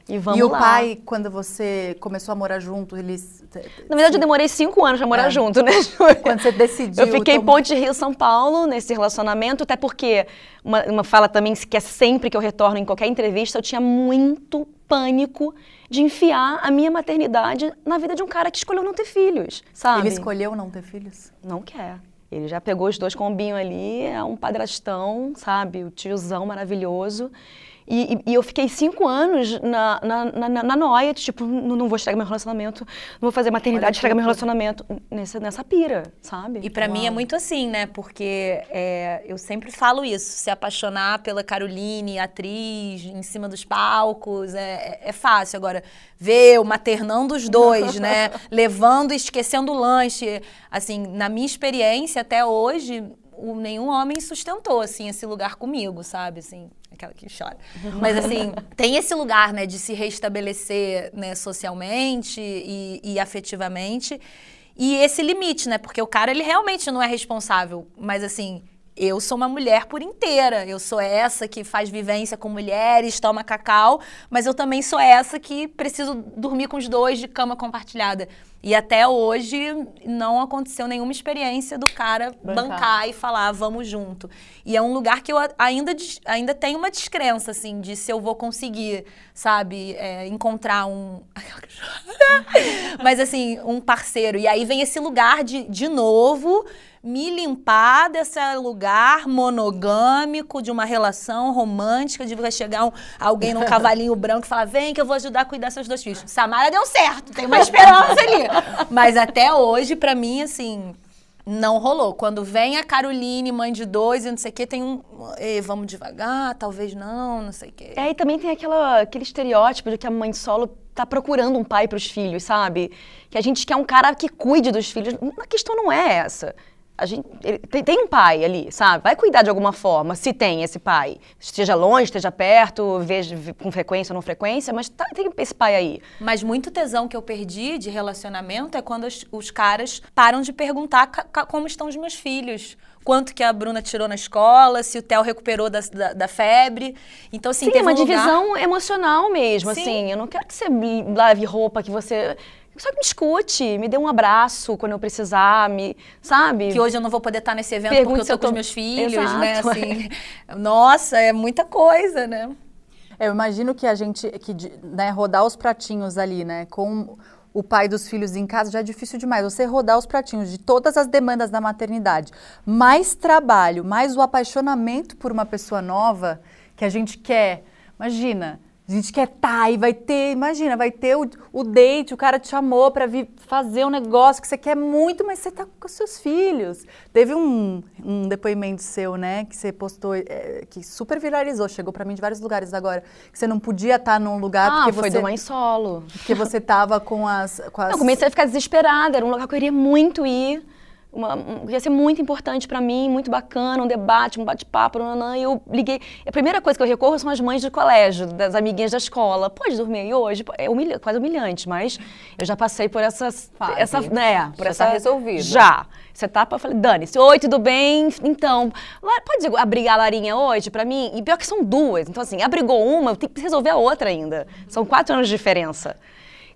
e vamos e o lá. pai, quando você começou a morar junto, eles. Na verdade, eu demorei cinco anos pra morar É. junto, né, Júlia? Quando você decidiu. Eu fiquei em Ponte Rio-São Paulo nesse relacionamento, até porque uma, uma fala também que é sempre que eu retorno em qualquer entrevista, eu tinha muito pânico de enfiar a minha maternidade na vida de um cara que escolheu não ter filhos, sabe? Ele escolheu não ter filhos? Não quer. Ele já pegou os dois combinhos ali, é um padrastão, sabe? O tiozão maravilhoso. E, e- e eu fiquei cinco anos na, na, na, na- noia, de, tipo, não, não vou estragar meu relacionamento, não vou fazer maternidade, estragar meu relacionamento. Nessa, nessa pira, sabe? E pra mim é muito assim, né? Porque é, eu sempre falo isso. Se apaixonar pela Caroline, atriz, em cima dos palcos, é, é fácil. Agora, ver o maternando os dois, né? Levando e esquecendo o lanche. Assim, na minha experiência até hoje, o- nenhum homem sustentou, assim, esse lugar comigo, sabe? Assim, aquela que chora. Mas, assim, tem esse lugar, né? De se restabelecer, né? Socialmente e, e afetivamente. E esse limite, né? Porque o cara, ele realmente não é responsável. Mas, assim, eu sou uma mulher por inteira. Eu sou essa que faz vivência com mulheres, toma cacau. Mas eu também sou essa que preciso dormir com os dois de cama compartilhada. E até hoje não aconteceu nenhuma experiência do cara Bancar. bancar, e falar, vamos junto. E é um lugar que eu ainda, ainda tenho uma descrença, assim, de se eu vou conseguir, sabe, é, encontrar um. Mas assim, um parceiro. E aí vem esse lugar de, de novo, me limpar desse lugar monogâmico, de uma relação romântica, de vai chegar um- alguém num cavalinho branco e falar: vem que eu vou ajudar a cuidar seus dois filhos. Samara deu certo, tem uma esperança ali. Mas até hoje, pra mim, assim. Não rolou. Quando vem a Caroline, mãe de dois e não sei o quê, tem um. "Ei, vamos devagar, talvez não, não sei o quê. É, e também tem aquela, aquele estereótipo de que a mãe solo tá procurando um pai para os filhos, sabe? Que a gente quer um cara que cuide dos filhos. A questão não é essa. A gente, tem, tem um pai ali, sabe? Vai cuidar de alguma forma, se tem esse pai. Esteja longe, esteja perto, veja com frequência ou não frequência, mas tá- tem esse pai aí. Mas muito tesão que eu perdi de relacionamento é quando os, os caras param de perguntar como estão os meus filhos. Quanto que a Bruna tirou na escola, se o Theo recuperou da, da, da febre. Então, assim, Sim, teve é uma um lugar- divisão emocional mesmo, Sim. assim. Eu não quero que você lave roupa, que você... Só que me escute, me dê um abraço quando eu precisar, me... Sabe? Que hoje eu não vou poder estar nesse evento Pergunte porque se eu eu tô com os tô- meus filhos, né? Exato, Assim, nossa, é muita coisa, né? Eu imagino que a gente, que, né, rodar os pratinhos ali, né, com o pai dos filhos em casa já é difícil demais. Você rodar os pratinhos de todas as demandas da maternidade, mais trabalho, mais o apaixonamento por uma pessoa nova que a gente quer. Imagina, a gente quer tá e vai ter, imagina, vai ter o, o date, o cara te chamou para vir fazer um negócio que você quer muito, mas você tá com seus filhos. Teve um, um depoimento seu, né, que você postou, é, que super viralizou, chegou para mim de vários lugares agora, que você não podia estar num lugar Ah, porque foi você do Mãe Solo. porque você tava com as com as Não, comecei a ficar desesperada. Era um lugar que eu queria muito ir. Uma, um, ia ser muito importante pra mim, muito bacana, um debate, um bate-papo, e eu liguei. A primeira coisa que eu recorro são as mães do colégio, das amiguinhas da escola. Pode dormir aí hoje? É humilha- quase humilhante, mas eu já passei por essas, Fase. essa, né, por Já essa tá resolvido. Já. Essa etapa eu falei, Dani-se, oi, tudo bem? Então, pode abrigar a Larinha hoje pra mim? E pior que são duas. Então, assim, abrigou uma, eu tenho que resolver a outra ainda. São quatro anos de diferença.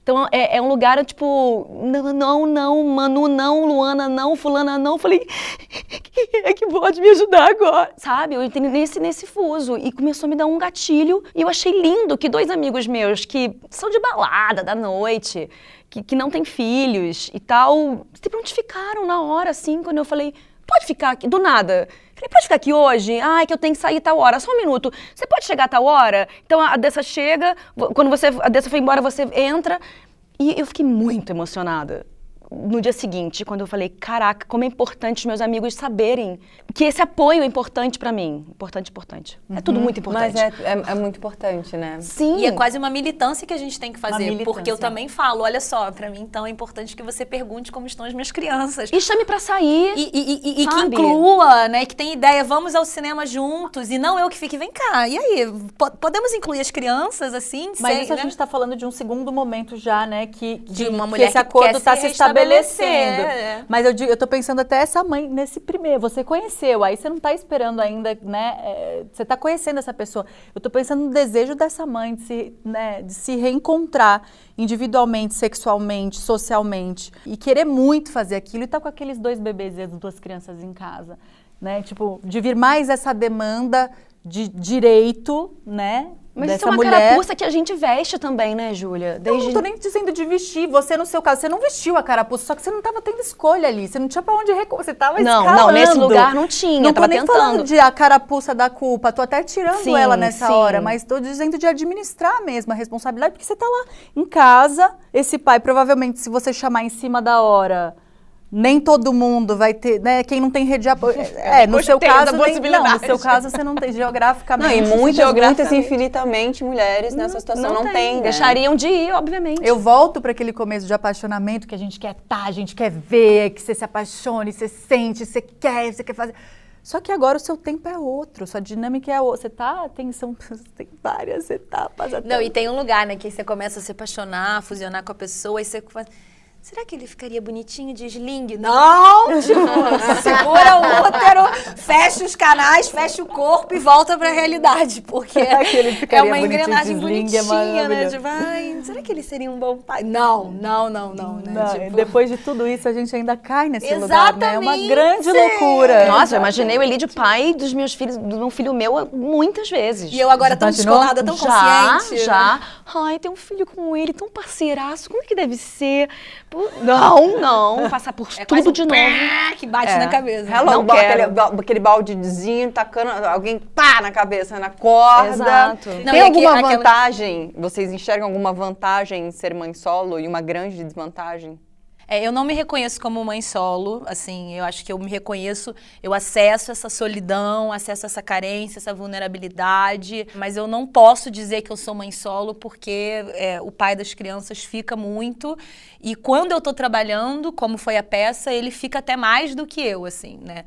Então, é, é um lugar, tipo, não, não, não, Manu não, Luana não, fulana não. Falei, quem é que pode me ajudar agora? Sabe, eu entrei nesse, nesse fuso e começou a me dar um gatilho. E eu achei lindo que dois amigos meus que são de balada da noite, que, que não têm filhos e tal, se prontificaram na hora, assim, quando eu falei, pode ficar aqui, do nada. Falei, pode ficar aqui hoje? Ai, que eu tenho que sair tal hora. Só um minuto. Você pode chegar tal hora? Então a Dessa chega, quando você, a Dessa foi embora, você entra. E eu fiquei muito emocionada. No dia seguinte, quando eu falei, caraca, como é importante os meus amigos saberem que esse apoio é importante para mim. Importante, importante. É tudo muito importante. Mas é, é, é muito importante, né? Sim. E é quase uma militância que a gente tem que fazer, porque eu também falo, olha só, pra mim então é importante que você pergunte como estão as minhas crianças. E chame pra sair. E, e- e- e que inclua, né? Que tem ideia, vamos ao cinema juntos. E não eu que fique, vem cá, e aí? po- podemos incluir as crianças, assim? Mas sem, isso a né? gente está falando de um segundo momento já, né? Que, De uma que mulher esse que acordo quer está se se restabelecer, estabelecendo. é. Mas eu, eu tô pensando até essa mãe nesse primeiro. Você conheceu, aí você não está esperando ainda, né? é, você está conhecendo essa pessoa. Eu tô pensando no desejo dessa mãe de se, né, de se reencontrar individualmente, sexualmente, socialmente. E querer muito fazer aquilo e tá com aqueles dois bebês e as duas crianças em casa. Né? Tipo, de vir mais essa demanda de direito, né? Mas dessa isso é uma mulher. carapuça que a gente veste também, né, Júlia? Eu Desde... não tô nem dizendo de vestir. Você, no seu caso, você não vestiu a carapuça, só que você não tava tendo escolha ali. Você não tinha pra onde recorrer. Você tava Não, escalando. não, nesse lugar não tinha, Não tava tô nem tentando. falando de a carapuça da culpa. Tô até tirando Sim, ela nessa sim. hora. Mas tô dizendo de administrar mesmo a responsabilidade. Porque você tá lá em casa. Esse pai, provavelmente, se você chamar em cima da hora... Nem todo mundo vai ter, né? Quem não tem rede de apoio. É, no seu Gostei da caso, nem, não, no seu caso você não tem Não, geograficamente. e muitas, muitas geograficamente. infinitamente mulheres nessa situação não, tem, né? Deixariam de ir, obviamente. Eu volto para aquele começo de apaixonamento que a gente quer estar, a gente quer ver, que você se apaixone, você sente, você quer, você quer fazer. Só que agora o seu tempo é outro, sua dinâmica é outra. Você tá, tem, são, tem várias etapas até. Não, e tem um lugar, né, que você começa a se apaixonar, a fusionar com a pessoa, e você faz. Será que ele ficaria bonitinho de sling? Não! Tipo, segura o útero, fecha os canais, fecha o corpo e volta pra realidade. Porque é uma de engrenagem? É bonitinha, né? maravilhoso. Tipo, ai, será que ele seria um bom pai? Não, não, não, não, né? Não, Tipo, Depois de tudo isso, a gente ainda cai nesse lugar, né? É uma Exatamente. grande loucura. Nossa, eu imaginei o Eli de pai dos meus filhos, do meu filho meu, muitas vezes. E eu agora tão Imaginou? descolada, tão já, consciente. já. Ai, tem um filho com ele, tão parceiraço. Como é que deve ser? Pô, Não, não. Passar por É tudo um de novo. que bate É. na cabeça. Hello, Não quero. aquele, aquele baldezinho, tacando alguém pá na cabeça, na corda. Exato. Não, Tem aqui- alguma aquela- vantagem? Vocês enxergam alguma vantagem em ser mãe solo e uma grande desvantagem? É, eu não me reconheço como mãe solo, assim, eu acho que eu me reconheço, eu acesso essa solidão, acesso essa carência, essa vulnerabilidade, mas eu não posso dizer que eu sou mãe solo porque é, o pai das crianças fica muito e quando eu tô trabalhando, como foi a peça, ele fica até mais do que eu, assim, né?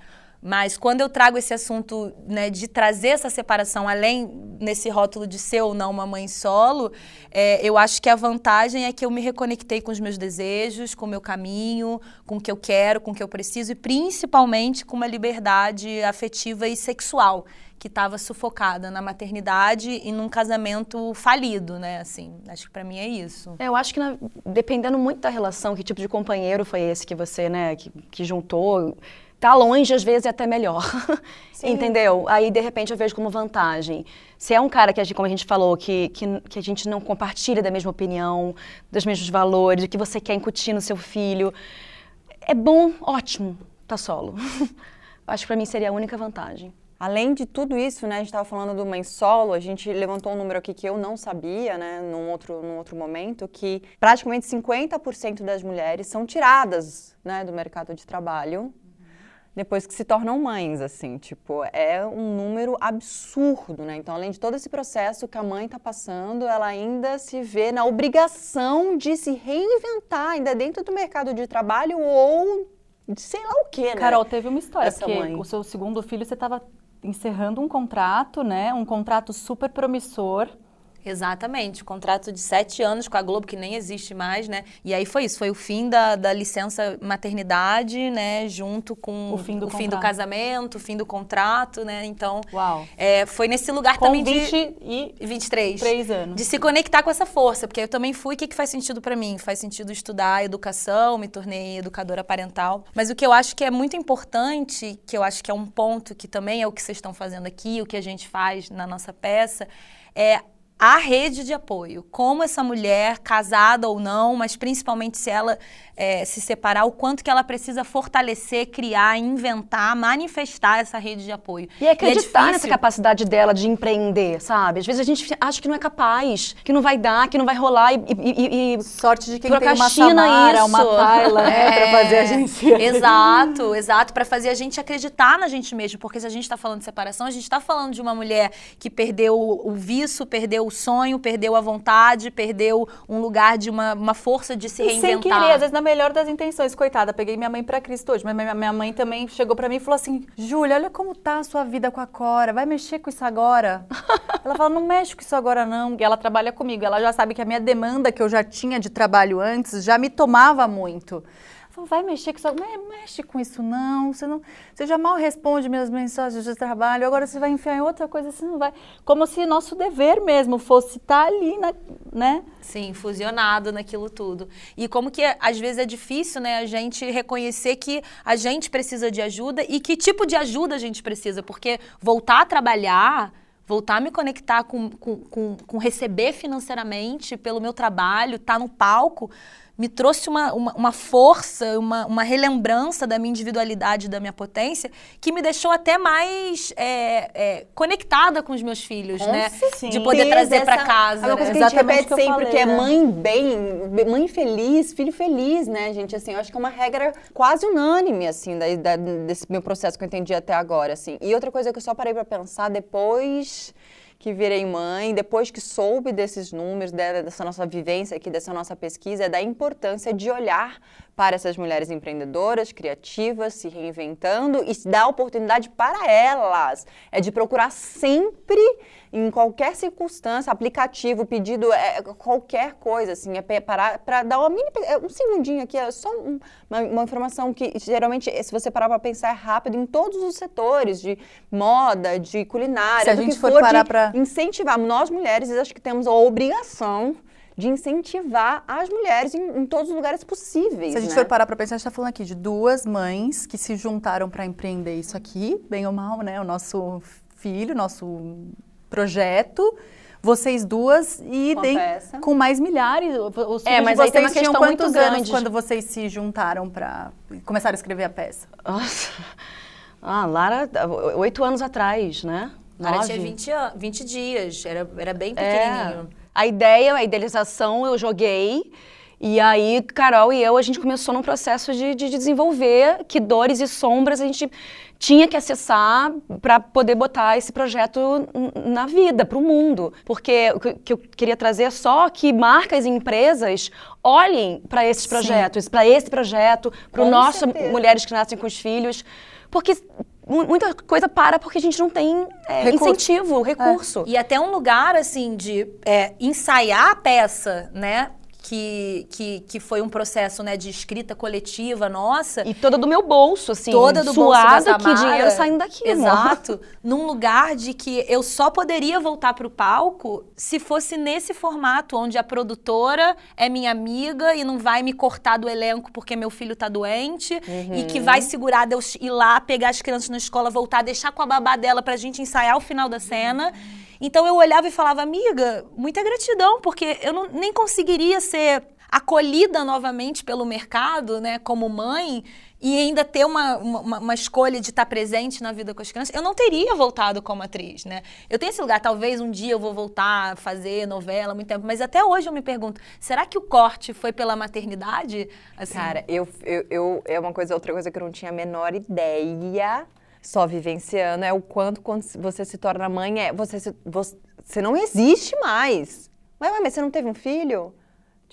Mas quando eu trago esse assunto né, de trazer essa separação, além nesse rótulo de ser ou não uma mãe solo, é, eu acho que a vantagem é que eu me reconectei com os meus desejos, com o meu caminho, com o que eu quero, com o que eu preciso e principalmente com uma liberdade afetiva e sexual que estava sufocada na maternidade e num casamento falido, né? Assim, acho que para mim é isso. É, eu acho que na- dependendo muito da relação, que tipo de companheiro foi esse que você, né, que, que juntou, tá longe às vezes é até melhor. Entendeu? Aí de repente eu vejo como vantagem. Se é um cara que, como a gente falou, que, que, que a gente não compartilha da mesma opinião, dos mesmos valores, o que você quer incutir no seu filho, é bom, ótimo, tá solo. acho que pra mim seria a única vantagem. Além de tudo isso, né, a gente estava falando do mãe solo, a gente levantou um número aqui que eu não sabia, né, num outro, num outro momento, que praticamente 50% das mulheres são tiradas, né, do mercado de trabalho depois que se tornam mães, assim, tipo, é um número absurdo, né? Então, além de todo esse processo que a mãe está passando, ela ainda se vê na obrigação de se reinventar, ainda dentro do mercado de trabalho ou de sei lá o quê, né? Carol, teve uma história, Essa porque mãe. o seu segundo filho, você estava encerrando um contrato, né? Um contrato super promissor. Exatamente, contrato de sete anos com a Globo, que nem existe mais, né? E aí foi isso, foi o fim da, da licença maternidade, né? Junto com O fim do contrato. casamento, o fim do contrato, né? Então, Uau. é, foi nesse lugar Com também 20 de... e 23. três anos. De se conectar com essa força, porque eu também fui, o que, que faz sentido pra mim? Faz sentido estudar educação, me tornei educadora parental. Mas o que eu acho que é muito importante, que eu acho que é um ponto que também é o que vocês estão fazendo aqui, o que a gente faz na nossa peça, é a rede de apoio. Como essa mulher, casada ou não, mas principalmente se ela é, se separar, o quanto que ela precisa fortalecer, criar, inventar, manifestar essa rede de apoio. E acreditar e é nessa capacidade dela de empreender, sabe? Às vezes a gente acha que não é capaz, que não vai dar, que não vai rolar e... e, e Sorte de quem tem uma Samara, isso. uma Tayla, né? É, pra fazer a gente... Exato, exato. Para fazer a gente acreditar na gente mesmo. Porque se a gente está falando de separação, a gente está falando de uma mulher que perdeu o vício, perdeu o sonho, perdeu a vontade, perdeu um lugar de uma, uma força de se e reinventar. Sem querer, às vezes na melhor das intenções, coitada. Peguei minha mãe para Cristo hoje, mas minha mãe também chegou para mim e falou assim: Júlia, olha como tá a sua vida com a Cora, vai mexer com isso agora? ela fala: não mexe com isso agora não. E ela trabalha comigo, ela já sabe que a minha demanda que eu já tinha de trabalho antes já me tomava muito. Falou, vai mexer com isso. Não mexe com isso, não. Você, não. você já mal responde minhas mensagens de trabalho, agora você vai enfiar em outra coisa, você não vai. Como se nosso dever mesmo fosse estar tá ali, na, né? Sim, fusionado naquilo tudo. E como que às vezes é difícil, né, a gente reconhecer que a gente precisa de ajuda e que tipo de ajuda a gente precisa, porque voltar a trabalhar voltar a me conectar com, com, com, com, receber financeiramente pelo meu trabalho, estar tá no palco, me trouxe uma, uma, uma força, uma, uma, relembrança da minha individualidade, da minha potência, que me deixou até mais é, é, conectada com os meus filhos, com né? Sim. De poder trazer para casa. É uma coisa né? que a gente repete que sempre, falei, que é né? mãe bem, mãe feliz, filho feliz, né, gente? Assim, eu acho que é uma regra quase unânime, assim, da, da, desse meu processo que eu entendi até agora, assim. E outra coisa que eu só parei para pensar depois que virei mãe, depois que soube desses números, dessa nossa vivência aqui, dessa nossa pesquisa, é da importância de olhar para essas mulheres empreendedoras, criativas, se reinventando e dar oportunidade para elas. É de procurar sempre, em qualquer circunstância, aplicativo, pedido, é, qualquer coisa, assim, é parar para dar uma mini, é, um segundinho aqui, é só um, uma, uma, informação que geralmente, se você parar para pensar, é rápido em todos os setores, de moda, de culinária, se a gente for, for parar para incentivar. Nós mulheres, acho que temos a obrigação de incentivar as mulheres em, em, todos os lugares possíveis. Se a gente né? for parar para pensar, a gente está falando aqui de duas mães que se juntaram para empreender isso aqui, bem ou mal, né? O nosso filho, nosso projeto. Vocês duas e com, com mais milhares. Os é, mas aí tem uma questão quantos muito anos grande. quando vocês se juntaram para começar a escrever a peça? Nossa. Ah, Lara, oito anos atrás, né? Lara tinha 20, 20 dias, era, era bem pequenininho. É a ideia, a idealização eu joguei. E aí, Carol e eu, a gente começou num processo de, de desenvolver que dores e sombras a gente tinha que acessar para poder botar esse projeto na vida, para o mundo. Porque o que eu queria trazer é só que marcas e empresas olhem para esses projetos, para esse projeto, para o nosso certeza. Mulheres que Nascem com os Filhos. Porque muita coisa para porque a gente não tem é, recurso. incentivo, recurso. É. E até um lugar, assim, de é, ensaiar a peça, né? Que, que, que foi um processo né, de escrita coletiva nossa. E toda do meu bolso, assim. Toda do suada bolso que dinheiro saindo daqui. Exato. Amor. Num lugar de que eu só poderia voltar para o palco se fosse nesse formato, onde a produtora é minha amiga e não vai me cortar do elenco porque meu filho tá doente uhum. e que vai segurar de eu ir lá, pegar as crianças na escola, voltar, deixar com a babá dela pra gente ensaiar o final da cena. Uhum então eu olhava e falava, amiga, muita gratidão, porque eu não, nem conseguiria ser acolhida novamente pelo mercado, né, como mãe, e ainda ter uma, uma, uma, escolha de estar presente na vida com as crianças, eu não teria voltado como atriz, né? Eu tenho esse lugar, talvez um dia eu vou voltar a fazer novela, muito tempo, mas até hoje eu me pergunto, será que o corte foi pela maternidade? Assim? Cara, eu, eu, eu, é uma coisa, outra coisa que eu não tinha a menor ideia só vivenciando é o quanto quando você se torna mãe é você, se, você, não existe mais. Mas, mas você não teve um filho?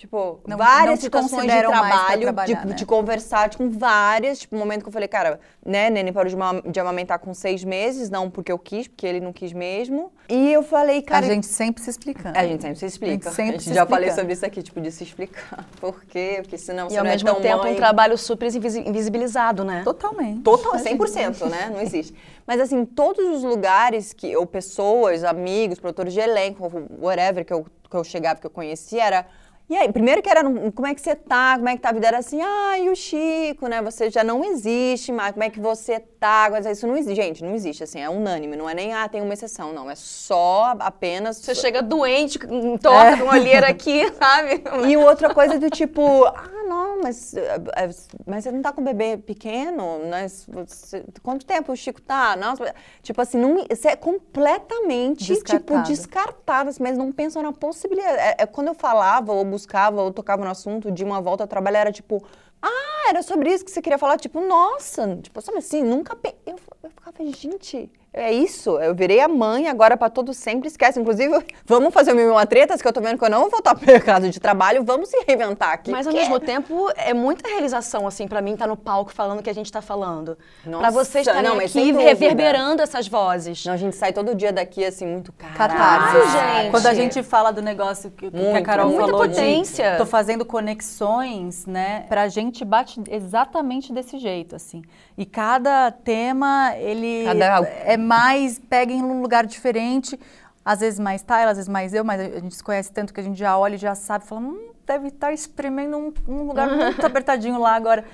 Tipo, não, várias não situações de trabalho, de, né? de, conversar com várias. Tipo, um momento que eu falei, cara, né, Nene parou de, de, amamentar com seis meses, não porque eu quis, porque ele não quis mesmo. E eu falei, cara. A gente sempre se explicando. A gente sempre se explica. A gente, sempre a gente já explicando. falei sobre isso aqui, tipo, de se explicar. Por quê? Porque senão você e não ao é mesmo tempo mãe. um trabalho super invisibilizado, né? Totalmente. Total, 100%, né? Não existe. Mas assim, todos os lugares que, ou pessoas, amigos, produtores de elenco, whatever, que eu, que eu chegava, que eu conhecia, era e aí, primeiro que era, como é que você tá? Como é que tá a vida? Era assim, ah, e o Chico, né? Você já não existe mais, como é que você tá? Mas Isso não existe, gente, não existe, assim, é unânime, não é nem, ah, tem uma exceção, não. É só apenas... Você chega doente, torta, com uma olheira aqui, sabe? E outra coisa do tipo, ah, não, mas, eh, eh, mas você não tá com um bebê pequeno? Mas você- quanto tempo o Chico tá? Nossa, tipo assim, não, você é completamente, tipo, Descartado. descartado, assim, mas não pensam na possibilidade. É, é quando eu falava, ou buscava, ou tocava no assunto de uma volta ao trabalho, era tipo, ah, era sobre isso que você queria falar? Tipo, nossa, tipo, sabe assim, nunca... pe- Eu, eu ficava, gente... É isso, eu virei a mãe agora pra todo sempre, esquece. Inclusive, vamos fazer mil e uma tretas, que eu tô vendo que eu não vou voltar pro mercado de trabalho, vamos se reinventar aqui. Mas ao que mesmo tempo, é muita realização, assim, pra mim, estar no palco falando o que a gente tá falando. Pra vocês estarem não, aqui reverberando essas vozes. Não, a gente sai todo dia daqui assim, muito caralho. Catarse. Gente. Quando a gente fala do negócio que, que a Muito, Carol muita falou potência. de tô fazendo conexões, né? Pra gente bate exatamente desse jeito, assim. E cada tema, ele Cada- é mais, pega em um lugar diferente. Às vezes mais Tyler, às vezes mais eu, mas a gente se conhece tanto que a gente já olha e já sabe, fala, hum, deve estar espremendo um, um lugar muito apertadinho lá agora.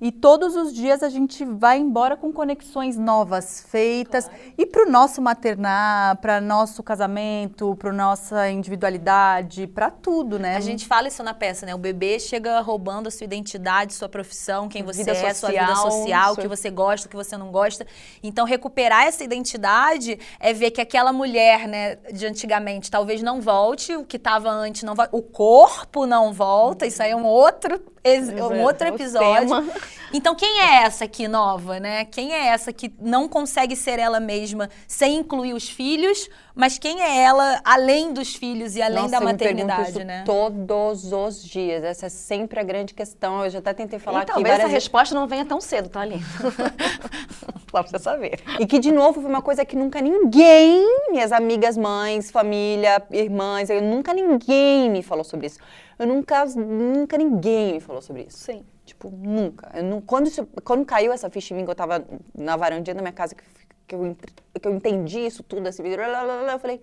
E todos os dias a gente vai embora com conexões novas feitas. E para o nosso maternar, para nosso casamento, para nossa individualidade, para tudo, né? A gente fala isso na peça, né? O bebê chega roubando a sua identidade, sua profissão, quem você Vida é, sua vida social, social, o que você gosta, o que você não gosta. Então, recuperar essa identidade é ver que aquela mulher, né, de antigamente, talvez não volte, o que estava antes não vai, o corpo não volta, isso aí é um outro, um é, outro episódio. Então, quem é essa aqui nova, né? Quem é essa que não consegue ser ela mesma sem incluir os filhos, mas quem é ela além dos filhos e além Nossa, da eu me pergunto maternidade, isso né? todos os dias. Essa é sempre a grande questão. Eu já até tentei falar e aqui talvez essa várias resposta não venha tão cedo, tá, Aline? Só pra você saber. E que, de novo, foi uma coisa que nunca ninguém, minhas amigas, mães, família, irmãs, eu, nunca ninguém me falou sobre isso. Eu nunca, nunca ninguém me falou sobre isso. Sim. Tipo, nunca. Não- quando, isso- quando caiu essa ficha em mim, que eu tava na varandinha da minha casa, que, que, eu, que eu entendi isso tudo, assim, lá, lá, lá, lá, eu falei...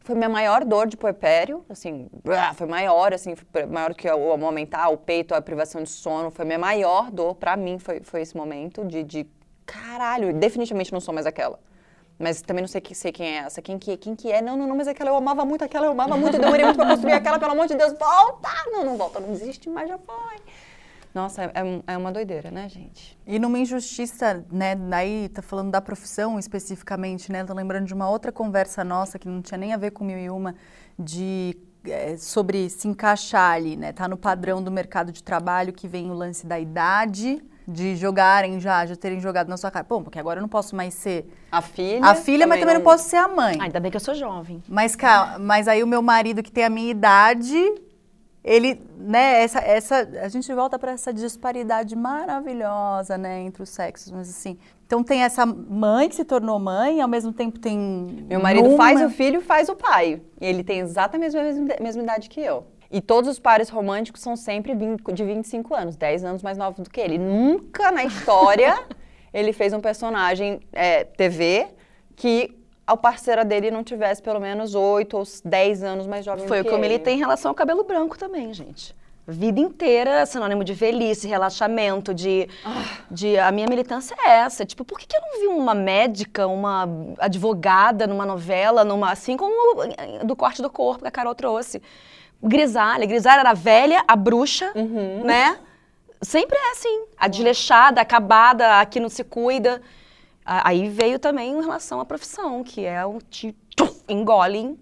Foi minha maior dor de puerpério, assim, brá, foi maior, assim, foi maior que o amamentar, o peito, a privação de sono, foi minha maior dor, pra mim, foi, foi esse momento de, de, caralho, definitivamente não sou mais aquela. Mas também não sei, que- sei quem é essa, quem que, quem que é, não, não, não, mas aquela eu amava muito, aquela eu amava muito, demorei muito pra construir aquela, pelo amor de Deus, volta! Não, não volta, não existe, mas já foi. Nossa, é, é uma doideira, né, gente? E numa injustiça, né, daí tá falando da profissão especificamente, né, tô lembrando de uma outra conversa nossa que não tinha nem a ver com mil e uma, de, eh, sobre se encaixar ali, né, tá no padrão do mercado de trabalho que vem o lance da idade, de jogarem já, já terem jogado na sua cara, pô, porque agora eu não posso mais ser A filha. a filha, mas também não posso ser a mãe. Ainda bem que eu sou jovem. Mas, calma, mas aí o meu marido que tem a minha idade, ele, né, essa, essa, a gente volta para essa disparidade maravilhosa, né, entre os sexos, mas assim, então tem essa mãe que se tornou mãe, ao mesmo tempo tem Meu marido faz o filho, faz o pai. E ele tem exatamente a mesma, mesma idade que eu. E todos os pares românticos são sempre de 25 anos, 10 anos mais novos do que ele. Nunca na história ele fez um personagem é, TV que a parceira dele não tivesse pelo menos 8 ou 10 anos mais jovem Foi o que que eu ele. militei em relação ao cabelo branco também, gente. Vida inteira sinônimo de velhice, relaxamento, de, de. A minha militância é essa. Tipo, por que, que eu não vi uma médica, uma advogada numa novela, numa, assim como do corte do corpo que a Carol trouxe? Grisalha. Grisalha era a velha, a bruxa, né? Sempre é assim. A desleixada, acabada, a que não se cuida. Aí veio também em relação à profissão, que é o te engole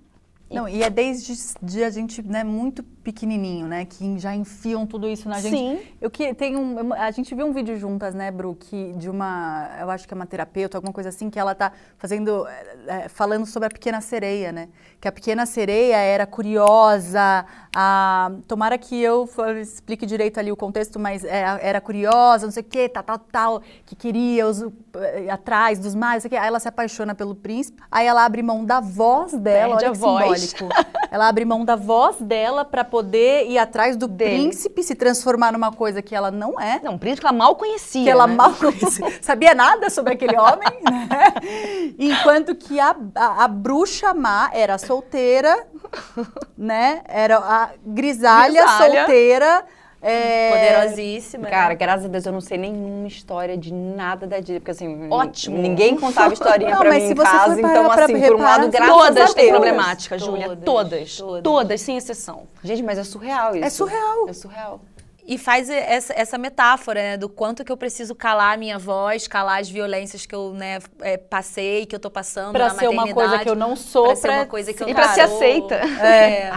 Não, e é desde de a gente, né, muito pequenininho, né, que já enfiam tudo isso na gente. Sim. Eu que tem um, a gente viu um vídeo juntas, né, Bru, que de uma, eu acho que é uma terapeuta, alguma coisa assim, que ela tá fazendo, é, falando sobre a pequena sereia, né, que a pequena sereia era curiosa, a, tomara que eu explique direito ali o contexto, mas é, era curiosa, não sei o que, tal, tal, tal, que queria os, eh, atrás dos mais, não sei o quê. aí ela se apaixona pelo príncipe, aí ela abre mão da voz dela, Perde olha a que voz. simbólico. Ela abre mão da voz dela para poder ir atrás do Dele. príncipe, se transformar numa coisa que ela não é. Não, um príncipe que ela mal conhecia. que ela né? mal conhecia, sabia nada sobre aquele homem, né? Enquanto que a, a, a bruxa má era solteira, né? Era a grisalha, Grisalha. solteira. É, Poderosíssima. Cara, né? graças a Deus eu não sei nenhuma história de nada da Disney, porque assim, Ótimo. ninguém contava historinha Não, pra mas mim se em casa, então pra assim, por um reparar, lado, graças Todas a têm Deus. problemática, Júlia. Todas, Todas. todas. Todas, sem exceção. Gente, mas é surreal isso. É surreal. É surreal. E faz essa, essa metáfora, né, do quanto que eu preciso calar a minha voz, calar as violências que eu, né, é, passei, que eu tô passando Pra na ser uma maternidade. coisa que eu não sou, pra ser pra- uma coisa que eu E não pra ser aceita. É.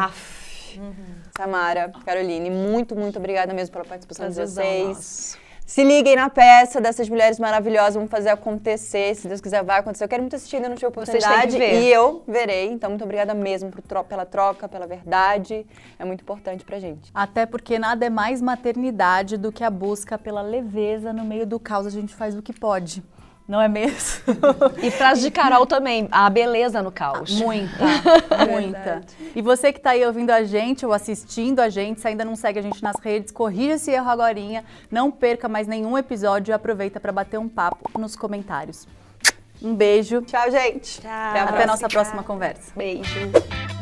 Samara, Caroline, muito, muito obrigada mesmo pela participação de vocês. Se liguem na peça dessas mulheres maravilhosas, vamos fazer acontecer. Se Deus quiser, vai acontecer. Eu quero muito assistir, ainda não tive Vocês têm que oportunidade. ver. E eu verei. Então, muito obrigada mesmo tro- pela troca, pela verdade. É muito importante pra gente. Até porque nada é mais maternidade do que a busca pela leveza no meio do caos. A gente faz o que pode. Não é mesmo? E frase de Carol também, a beleza no caos. Muita, muita. E você que está aí ouvindo a gente ou assistindo a gente, se ainda não segue a gente nas redes, corrija esse erro agorinha, não perca mais nenhum episódio e aproveita para bater um papo nos comentários. Um beijo, Tchau, gente. Tchau. Até a até a próxima. nossa próxima conversa. Beijo.